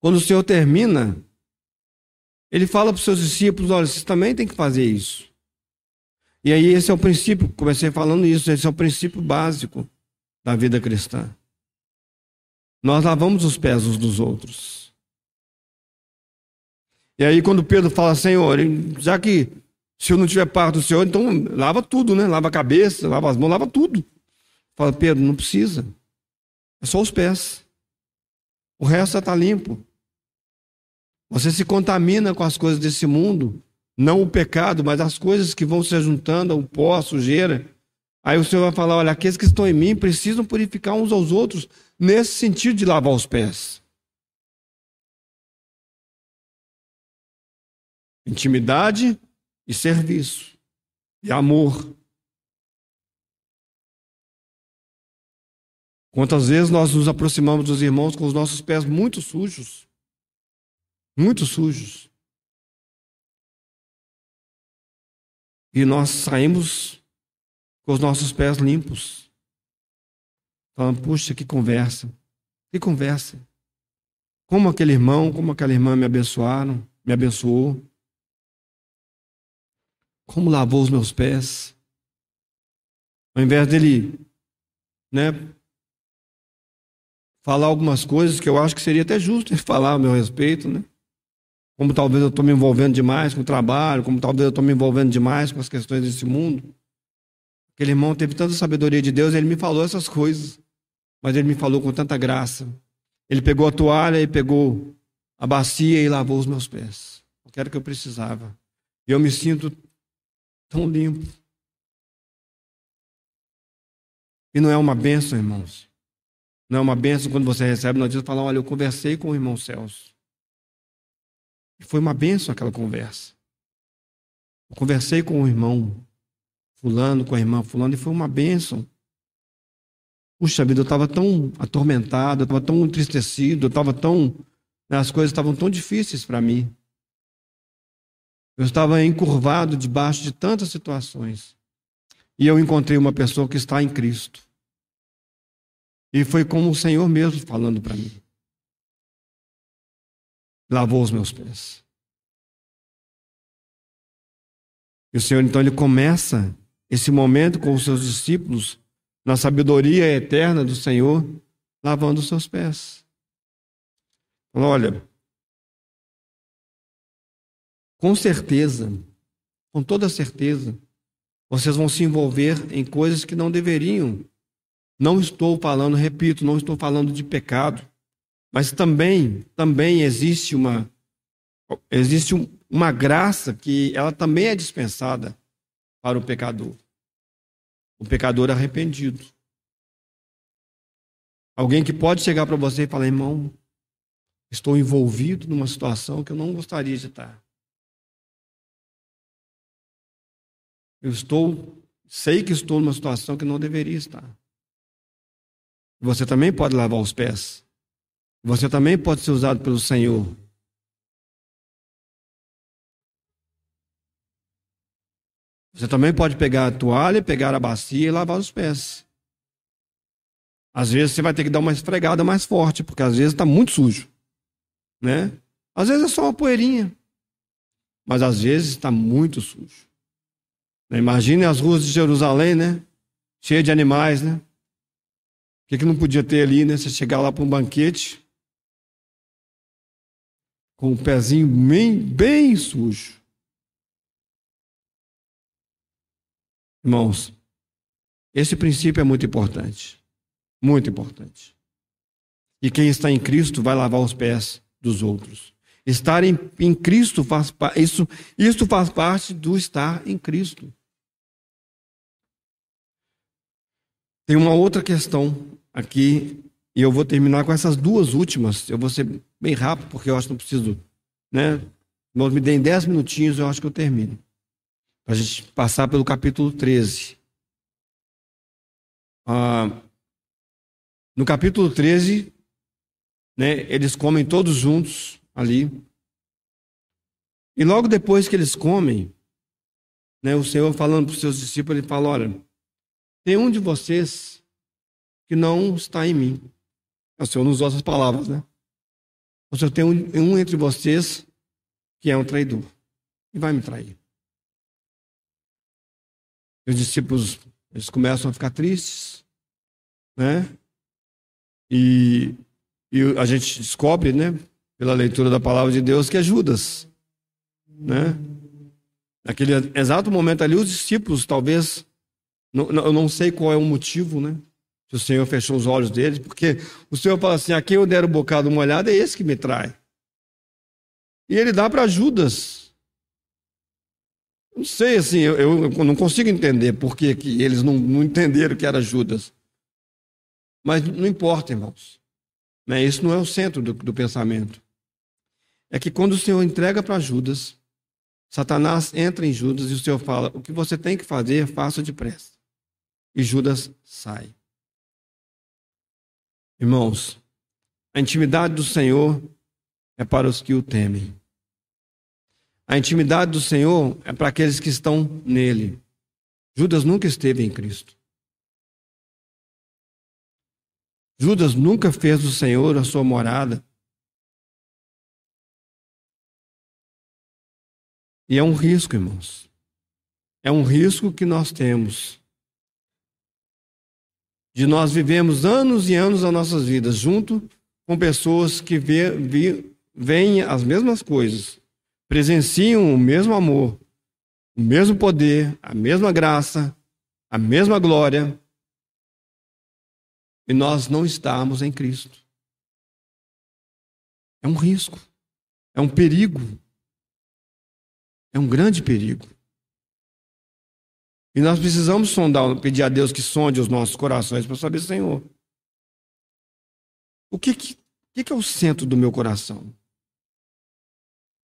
quando o Senhor termina, ele fala para os seus discípulos: olha, vocês também têm que fazer isso. E aí, esse é o princípio, comecei falando isso, esse é o princípio básico da vida cristã. Nós lavamos os pés uns dos outros. E aí, quando Pedro fala, Senhor, já que se eu não tiver parte do Senhor, então lava tudo, né? Lava a cabeça, lava as mãos, lava tudo. Fala, Pedro, não precisa. É só os pés. O resto está limpo. Você se contamina com as coisas desse mundo, não o pecado, mas as coisas que vão se juntando, o pó, a sujeira. Aí o Senhor vai falar: olha, aqueles que estão em mim precisam purificar uns aos outros, nesse sentido de lavar os pés. Intimidade e serviço, e amor. Quantas vezes nós nos aproximamos dos irmãos com os nossos pés muito sujos? Muito sujos. E nós saímos com os nossos pés limpos. Falando, puxa, que conversa. Que conversa. Como aquele irmão, como aquela irmã me abençoaram, me abençoou. Como lavou os meus pés. Ao invés dele, né, falar algumas coisas que eu acho que seria até justo ele falar a meu respeito, né? Como talvez eu estou me envolvendo demais com o trabalho, como talvez eu estou me envolvendo demais com as questões desse mundo. Aquele irmão teve tanta sabedoria de Deus, ele me falou essas coisas, mas ele me falou com tanta graça. Ele pegou a toalha e pegou a bacia e lavou os meus pés. O que era que eu precisava. E eu me sinto tão limpo. E não é uma benção, irmãos. Não é uma benção quando você recebe notícia e fala: Olha, eu conversei com o irmão Celso. E foi uma benção aquela conversa. Eu conversei com o irmão Fulano, com a irmã Fulano, e foi uma benção. Puxa vida, eu estava tão atormentado, eu estava tão entristecido, eu estava tão. Né, as coisas estavam tão difíceis para mim. Eu estava encurvado debaixo de tantas situações. E eu encontrei uma pessoa que está em Cristo. E foi como o Senhor mesmo falando para mim. Lavou os meus pés. E o Senhor, então, ele começa esse momento com os seus discípulos, na sabedoria eterna do Senhor, lavando os seus pés. Olha, com certeza, com toda certeza, vocês vão se envolver em coisas que não deveriam. Não estou falando, repito, não estou falando de pecado, mas também, também existe uma existe uma graça que ela também é dispensada para o pecador. O pecador arrependido. Alguém que pode chegar para você e falar, irmão, estou envolvido numa situação que eu não gostaria de estar. Eu estou, sei que estou numa situação que não deveria estar. Você também pode lavar os pés. Você também pode ser usado pelo Senhor. Você também pode pegar a toalha, pegar a bacia e lavar os pés. Às vezes você vai ter que dar uma esfregada mais forte, porque às vezes está muito sujo. Né? Às vezes é só uma poeirinha. Mas às vezes está muito sujo. Imagine as ruas de Jerusalém, né? Cheia de animais, né? O que, que não podia ter ali, né? Você chegar lá para um banquete com o pezinho bem, bem sujo. Irmãos, esse princípio é muito importante. Muito importante. E quem está em Cristo vai lavar os pés dos outros. Estar em, em Cristo faz isso, isso faz parte do estar em Cristo. Tem uma outra questão aqui, e eu vou terminar com essas duas últimas. Eu vou ser bem rápido, porque eu acho que não preciso. Né? Nós me deem dez minutinhos, eu acho que eu termino. Para a gente passar pelo capítulo 13. Ah, no capítulo 13, né, eles comem todos juntos ali. E logo depois que eles comem, né, o Senhor falando para os seus discípulos, ele fala: Olha, tem um de vocês que não está em mim. O Senhor não usou essas palavras, né? O Senhor tem um, um entre vocês que é um traidor e vai me trair. Os discípulos eles começam a ficar tristes, né? E, e a gente descobre, né, pela leitura da palavra de Deus, que é Judas. Né? Naquele exato momento ali, os discípulos, talvez, não, eu não sei qual é o motivo, né? Se o Senhor fechou os olhos deles, porque o Senhor fala assim: a quem eu der o bocado molhado é esse que me trai. E ele dá para Judas. Não sei, assim, eu, eu, não consigo entender por que, que eles não, não entenderam que era Judas. Mas não importa, irmãos. Né? Isso não é o centro do, do pensamento. É que quando o Senhor entrega para Judas, Satanás entra em Judas e o Senhor fala: o que você tem que fazer, faça depressa. E Judas sai. Irmãos, a intimidade do Senhor é para os que o temem. A intimidade do Senhor é para aqueles que estão nele. Judas nunca esteve em Cristo. Judas nunca fez do Senhor a sua morada. E é um risco, irmãos. É um risco que nós temos. De nós vivemos anos e anos das nossas vidas junto com pessoas que veem as mesmas coisas, presenciam o mesmo amor, o mesmo poder, a mesma graça, a mesma glória, e nós não estarmos em Cristo. É um risco, é um perigo, é um grande perigo. E nós precisamos sondar, pedir a Deus que sonde os nossos corações para saber, Senhor, o que, que, que é o centro do meu coração? O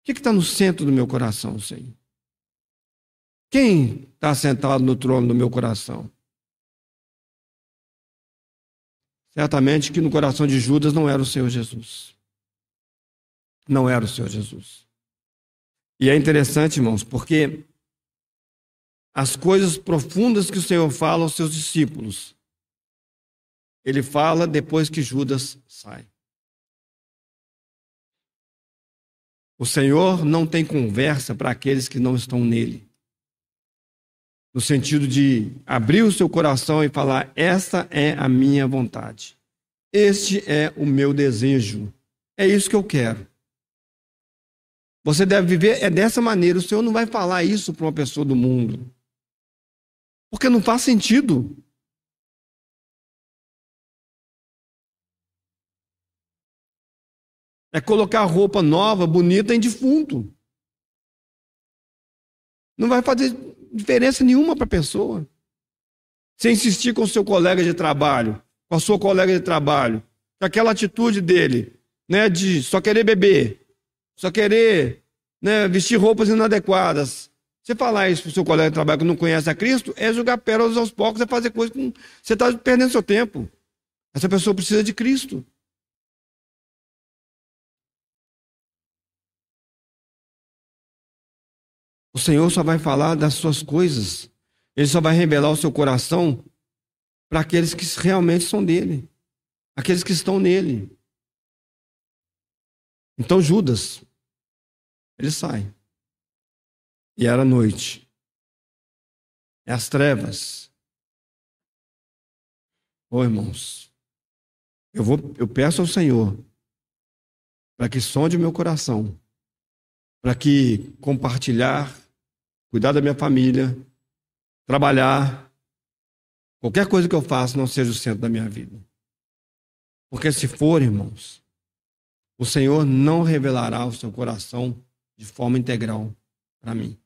que está no centro do meu coração, Senhor? Quem está sentado no trono do meu coração? Certamente que no coração de Judas não era o Senhor Jesus. Não era o Senhor Jesus. E é interessante, irmãos, porque as coisas profundas que o Senhor fala aos seus discípulos, ele fala depois que Judas sai. O Senhor não tem conversa para aqueles que não estão nele no sentido de abrir o seu coração e falar: esta é a minha vontade, este é o meu desejo, é isso que eu quero. Você deve viver é dessa maneira. O Senhor não vai falar isso para uma pessoa do mundo. Porque não faz sentido. É colocar roupa nova, bonita em defunto. Não vai fazer diferença nenhuma para a pessoa. Você insistir com o seu colega de trabalho, com a sua colega de trabalho, aquela atitude dele, né, de só querer beber, só querer né, vestir roupas inadequadas. Você falar isso para o seu colega de trabalho que não conhece a Cristo, é jogar pérolas aos poucos, é fazer coisas com. Você está perdendo seu tempo. Essa pessoa precisa de Cristo. O Senhor só vai falar das suas coisas. Ele só vai revelar o seu coração para aqueles que realmente são dele, aqueles que estão nele. Então Judas, ele sai. E era noite. É as trevas. Ô oh, irmãos, eu, vou, eu peço ao Senhor para que sonde o meu coração, para que compartilhar cuidar da minha família, trabalhar, qualquer coisa que eu faça não seja o centro da minha vida. Porque se for, irmãos, o Senhor não revelará o seu coração de forma integral para mim.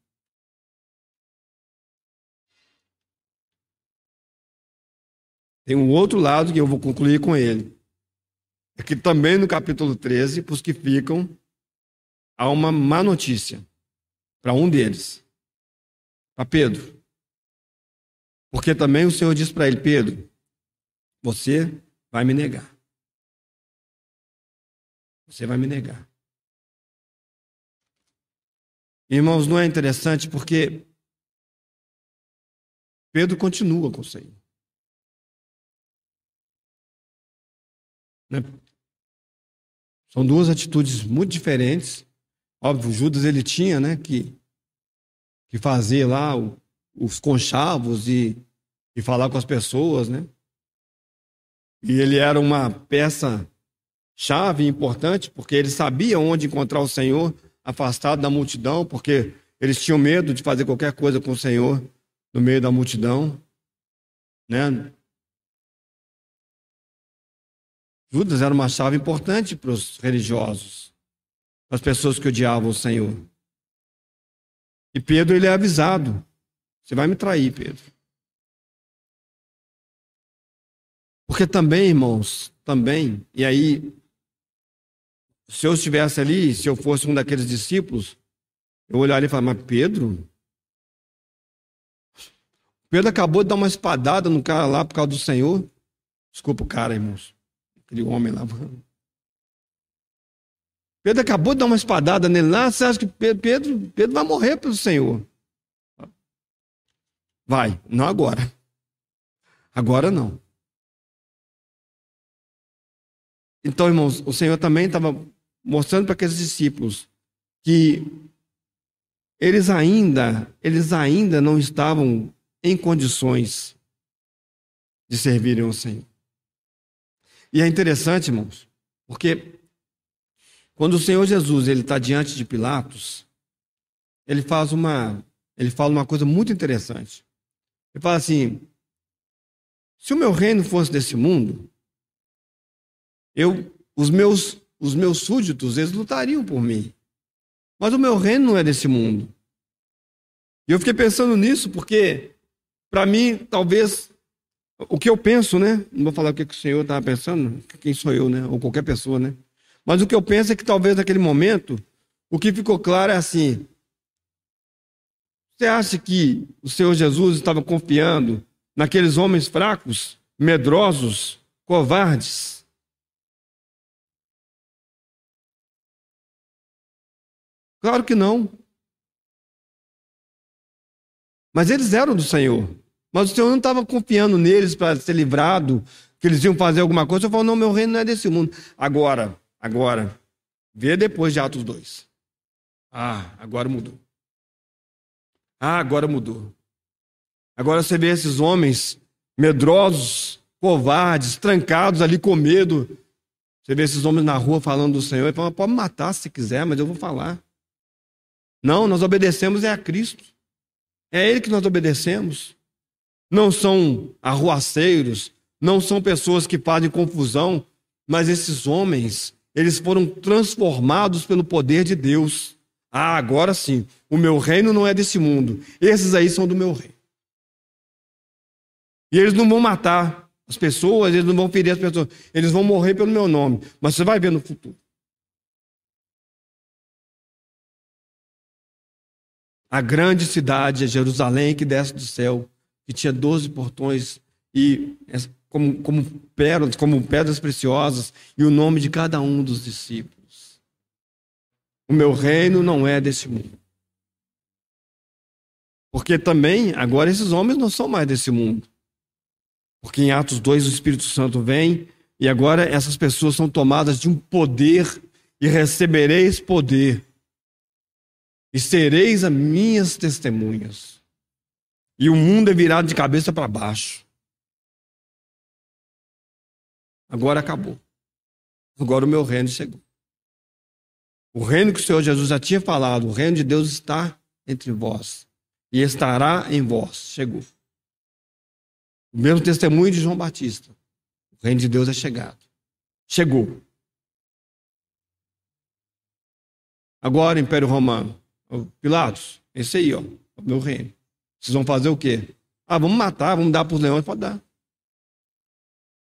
Tem um outro lado que eu vou concluir com ele. É que também no capítulo 13, para os que ficam, há uma má notícia para um deles a Pedro. Porque também o Senhor disse para ele: Pedro, você vai me negar. Você vai me negar. Irmãos, não é interessante porque Pedro continua com o Senhor. Né? São duas atitudes muito diferentes. Óbvio, Judas ele tinha, né, que que fazer lá o, os conchavos e, e falar com as pessoas, né? E ele era uma peça chave importante, porque ele sabia onde encontrar o Senhor afastado da multidão, porque eles tinham medo de fazer qualquer coisa com o Senhor no meio da multidão, né? Judas era uma chave importante para os religiosos, para as pessoas que odiavam o Senhor. E Pedro ele é avisado: você vai me trair, Pedro. Porque também, irmãos, também, e aí, se eu estivesse ali, se eu fosse um daqueles discípulos, eu olharia e falaria, mas Pedro? Pedro acabou de dar uma espadada no cara lá por causa do Senhor. Desculpa o cara, irmãos. Aquele homem lá. Pedro acabou de dar uma espadada nele lá. Você acha que Pedro, Pedro vai morrer pelo Senhor? Vai, não agora. Agora não. Então, irmãos, o Senhor também estava mostrando para aqueles discípulos que eles ainda, eles ainda não estavam em condições de servirem ao Senhor. E é interessante, irmãos, porque quando o Senhor Jesus ele está diante de Pilatos, ele faz uma, ele fala uma coisa muito interessante. Ele fala assim: se o meu reino fosse desse mundo, eu, os meus, os meus súditos, eles lutariam por mim. Mas o meu reino não é desse mundo. E eu fiquei pensando nisso porque, para mim, talvez o que eu penso, né? Não vou falar o que o senhor estava pensando, quem sou eu, né? Ou qualquer pessoa, né? Mas o que eu penso é que talvez naquele momento, o que ficou claro é assim: você acha que o Senhor Jesus estava confiando naqueles homens fracos, medrosos, covardes? Claro que não. Mas eles eram do Senhor. Mas o Senhor não estava confiando neles para ser livrado, que eles iam fazer alguma coisa. Eu falo, não, meu reino não é desse mundo. Agora, Agora, vê depois de Atos 2. Ah, agora mudou. Ah, agora mudou. Agora você vê esses homens medrosos, covardes, trancados ali com medo. Você vê esses homens na rua falando do Senhor. Ele fala, pode me matar se quiser, mas eu vou falar. Não, nós obedecemos é a Cristo. É a Ele que nós obedecemos. Não são arruaceiros, não são pessoas que fazem confusão, mas esses homens, eles foram transformados pelo poder de Deus. Ah, agora sim, o meu reino não é desse mundo. Esses aí são do meu reino. E eles não vão matar as pessoas, eles não vão ferir as pessoas, eles vão morrer pelo meu nome. Mas você vai ver no futuro. A grande cidade é Jerusalém que desce do céu, que tinha doze portões e como, como pérolas, como pedras preciosas, e o nome de cada um dos discípulos. O meu reino não é desse mundo. Porque também, agora, esses homens não são mais desse mundo. Porque em Atos 2 o Espírito Santo vem e agora essas pessoas são tomadas de um poder e recebereis poder e sereis as minhas testemunhas. E o mundo é virado de cabeça para baixo. Agora acabou. Agora o meu reino chegou. O reino que o Senhor Jesus já tinha falado, o reino de Deus está entre vós e estará em vós. Chegou. O mesmo testemunho de João Batista. O reino de Deus é chegado. Chegou. Agora, Império Romano. Pilatos, esse aí, ó, o meu reino. Vocês vão fazer o quê? Ah, vamos matar, vamos dar para os leões, pode dar.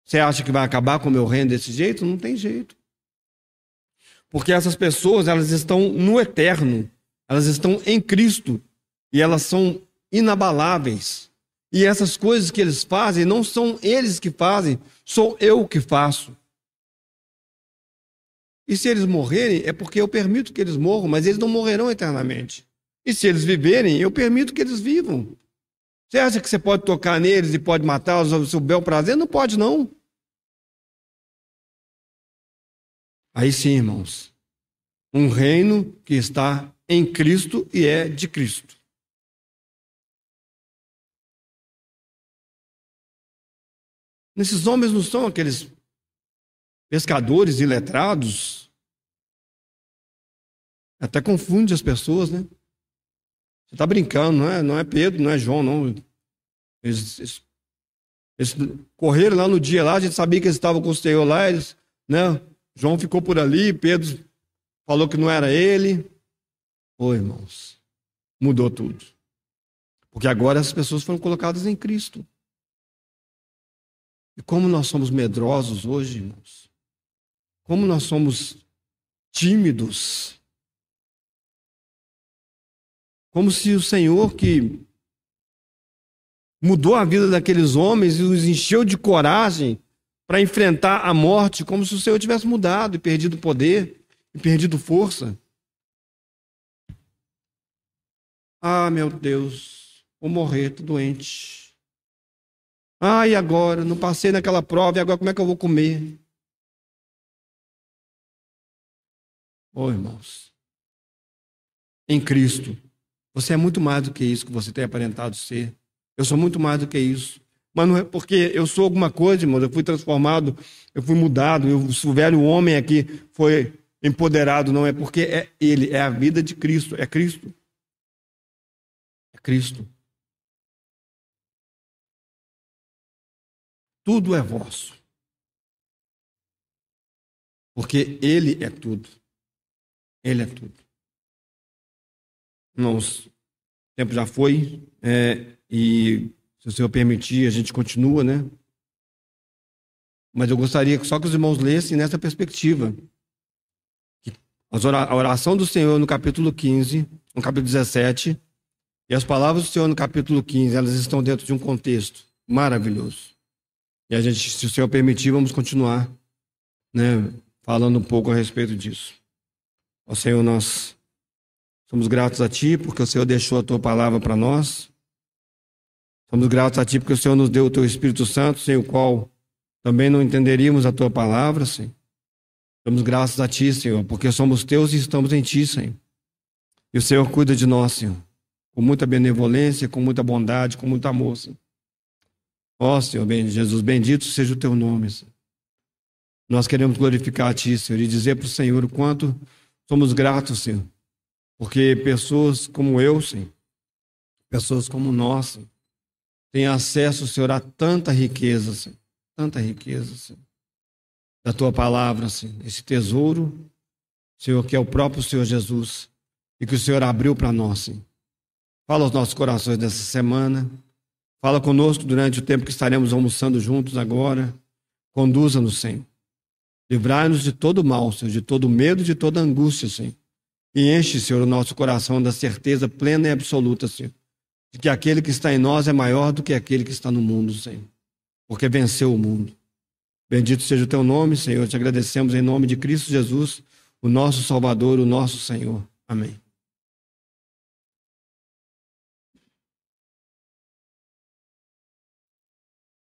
Você acha que vai acabar com o meu reino desse jeito? Não tem jeito. Porque essas pessoas, elas estão no eterno. Elas estão em Cristo. E elas são inabaláveis. E essas coisas que eles fazem não são eles que fazem, sou eu que faço. E se eles morrerem, é porque eu permito que eles morram, mas eles não morrerão eternamente. E se eles viverem, eu permito que eles vivam. Você acha que você pode tocar neles e pode matá-los ao seu bel prazer? Não pode, não. Aí sim, irmãos. Um reino que está em Cristo e é de Cristo. Esses homens não são aqueles pescadores iletrados. Até confunde as pessoas, né? Você está brincando, não é, não é Pedro, não é João, não. Eles, eles, eles, correram lá no dia lá, a gente sabia que eles estavam com o Senhor lá, eles, né? João ficou por ali, Pedro falou que não era ele. Oi, irmãos, mudou tudo. Porque agora as pessoas foram colocadas em Cristo. E como nós somos medrosos hoje, irmãos. Como nós somos tímidos. Como se o Senhor que mudou a vida daqueles homens e os encheu de coragem para enfrentar a morte, como se o Senhor tivesse mudado e perdido poder e perdido força. Ah, meu Deus, vou morrer, tô doente. Ah, e agora? Não passei naquela prova, e agora como é que eu vou comer? Oh, irmãos, em Cristo, você é muito mais do que isso que você tem aparentado ser. Eu sou muito mais do que isso. Mas não é porque eu sou alguma coisa, irmãos, eu fui transformado, eu fui mudado, eu, o velho homem aqui foi empoderado, não é porque é ele, é a vida de Cristo, é Cristo. É Cristo. tudo é vosso. Porque Ele é tudo. Ele é tudo. Nosso o tempo já foi, é, e se o Senhor permitir, a gente continua, né? Mas eu gostaria só que os irmãos lessem nessa perspectiva. A oração do Senhor no capítulo 15, no capítulo 17, e as palavras do Senhor no capítulo 15, elas estão dentro de um contexto maravilhoso. E a gente, se o Senhor permitir, vamos continuar né, falando um pouco a respeito disso. Ó Senhor, nós somos gratos a Ti porque o Senhor deixou a Tua palavra para nós. Somos gratos a Ti porque o Senhor nos deu o Teu Espírito Santo, sem o qual também não entenderíamos a Tua palavra, Senhor. Somos gratos a Ti, Senhor, porque somos Teus e estamos em Ti, Senhor. E o Senhor cuida de nós, Senhor, com muita benevolência, com muita bondade, com muito amor, Senhor. Ó Senhor Jesus, bendito seja o teu nome. Senhor. Nós queremos glorificar a Ti, Senhor, e dizer para o Senhor o quanto somos gratos, Senhor. Porque pessoas como eu, Senhor, pessoas como nós, Senhor, tem acesso, Senhor, a tanta riqueza, Senhor. Tanta riqueza, Senhor. Da tua palavra, Senhor. Esse tesouro, Senhor, que é o próprio Senhor Jesus. E que o Senhor abriu para nós, Senhor. Fala aos nossos corações nessa semana. Fala conosco durante o tempo que estaremos almoçando juntos agora. Conduza-nos, Senhor. Livrai-nos de todo mal, Senhor, de todo medo, de toda angústia, Senhor. E enche, Senhor, o nosso coração da certeza plena e absoluta, Senhor, de que aquele que está em nós é maior do que aquele que está no mundo, Senhor, porque venceu o mundo. Bendito seja o teu nome, Senhor. Te agradecemos em nome de Cristo Jesus, o nosso Salvador, o nosso Senhor. Amém.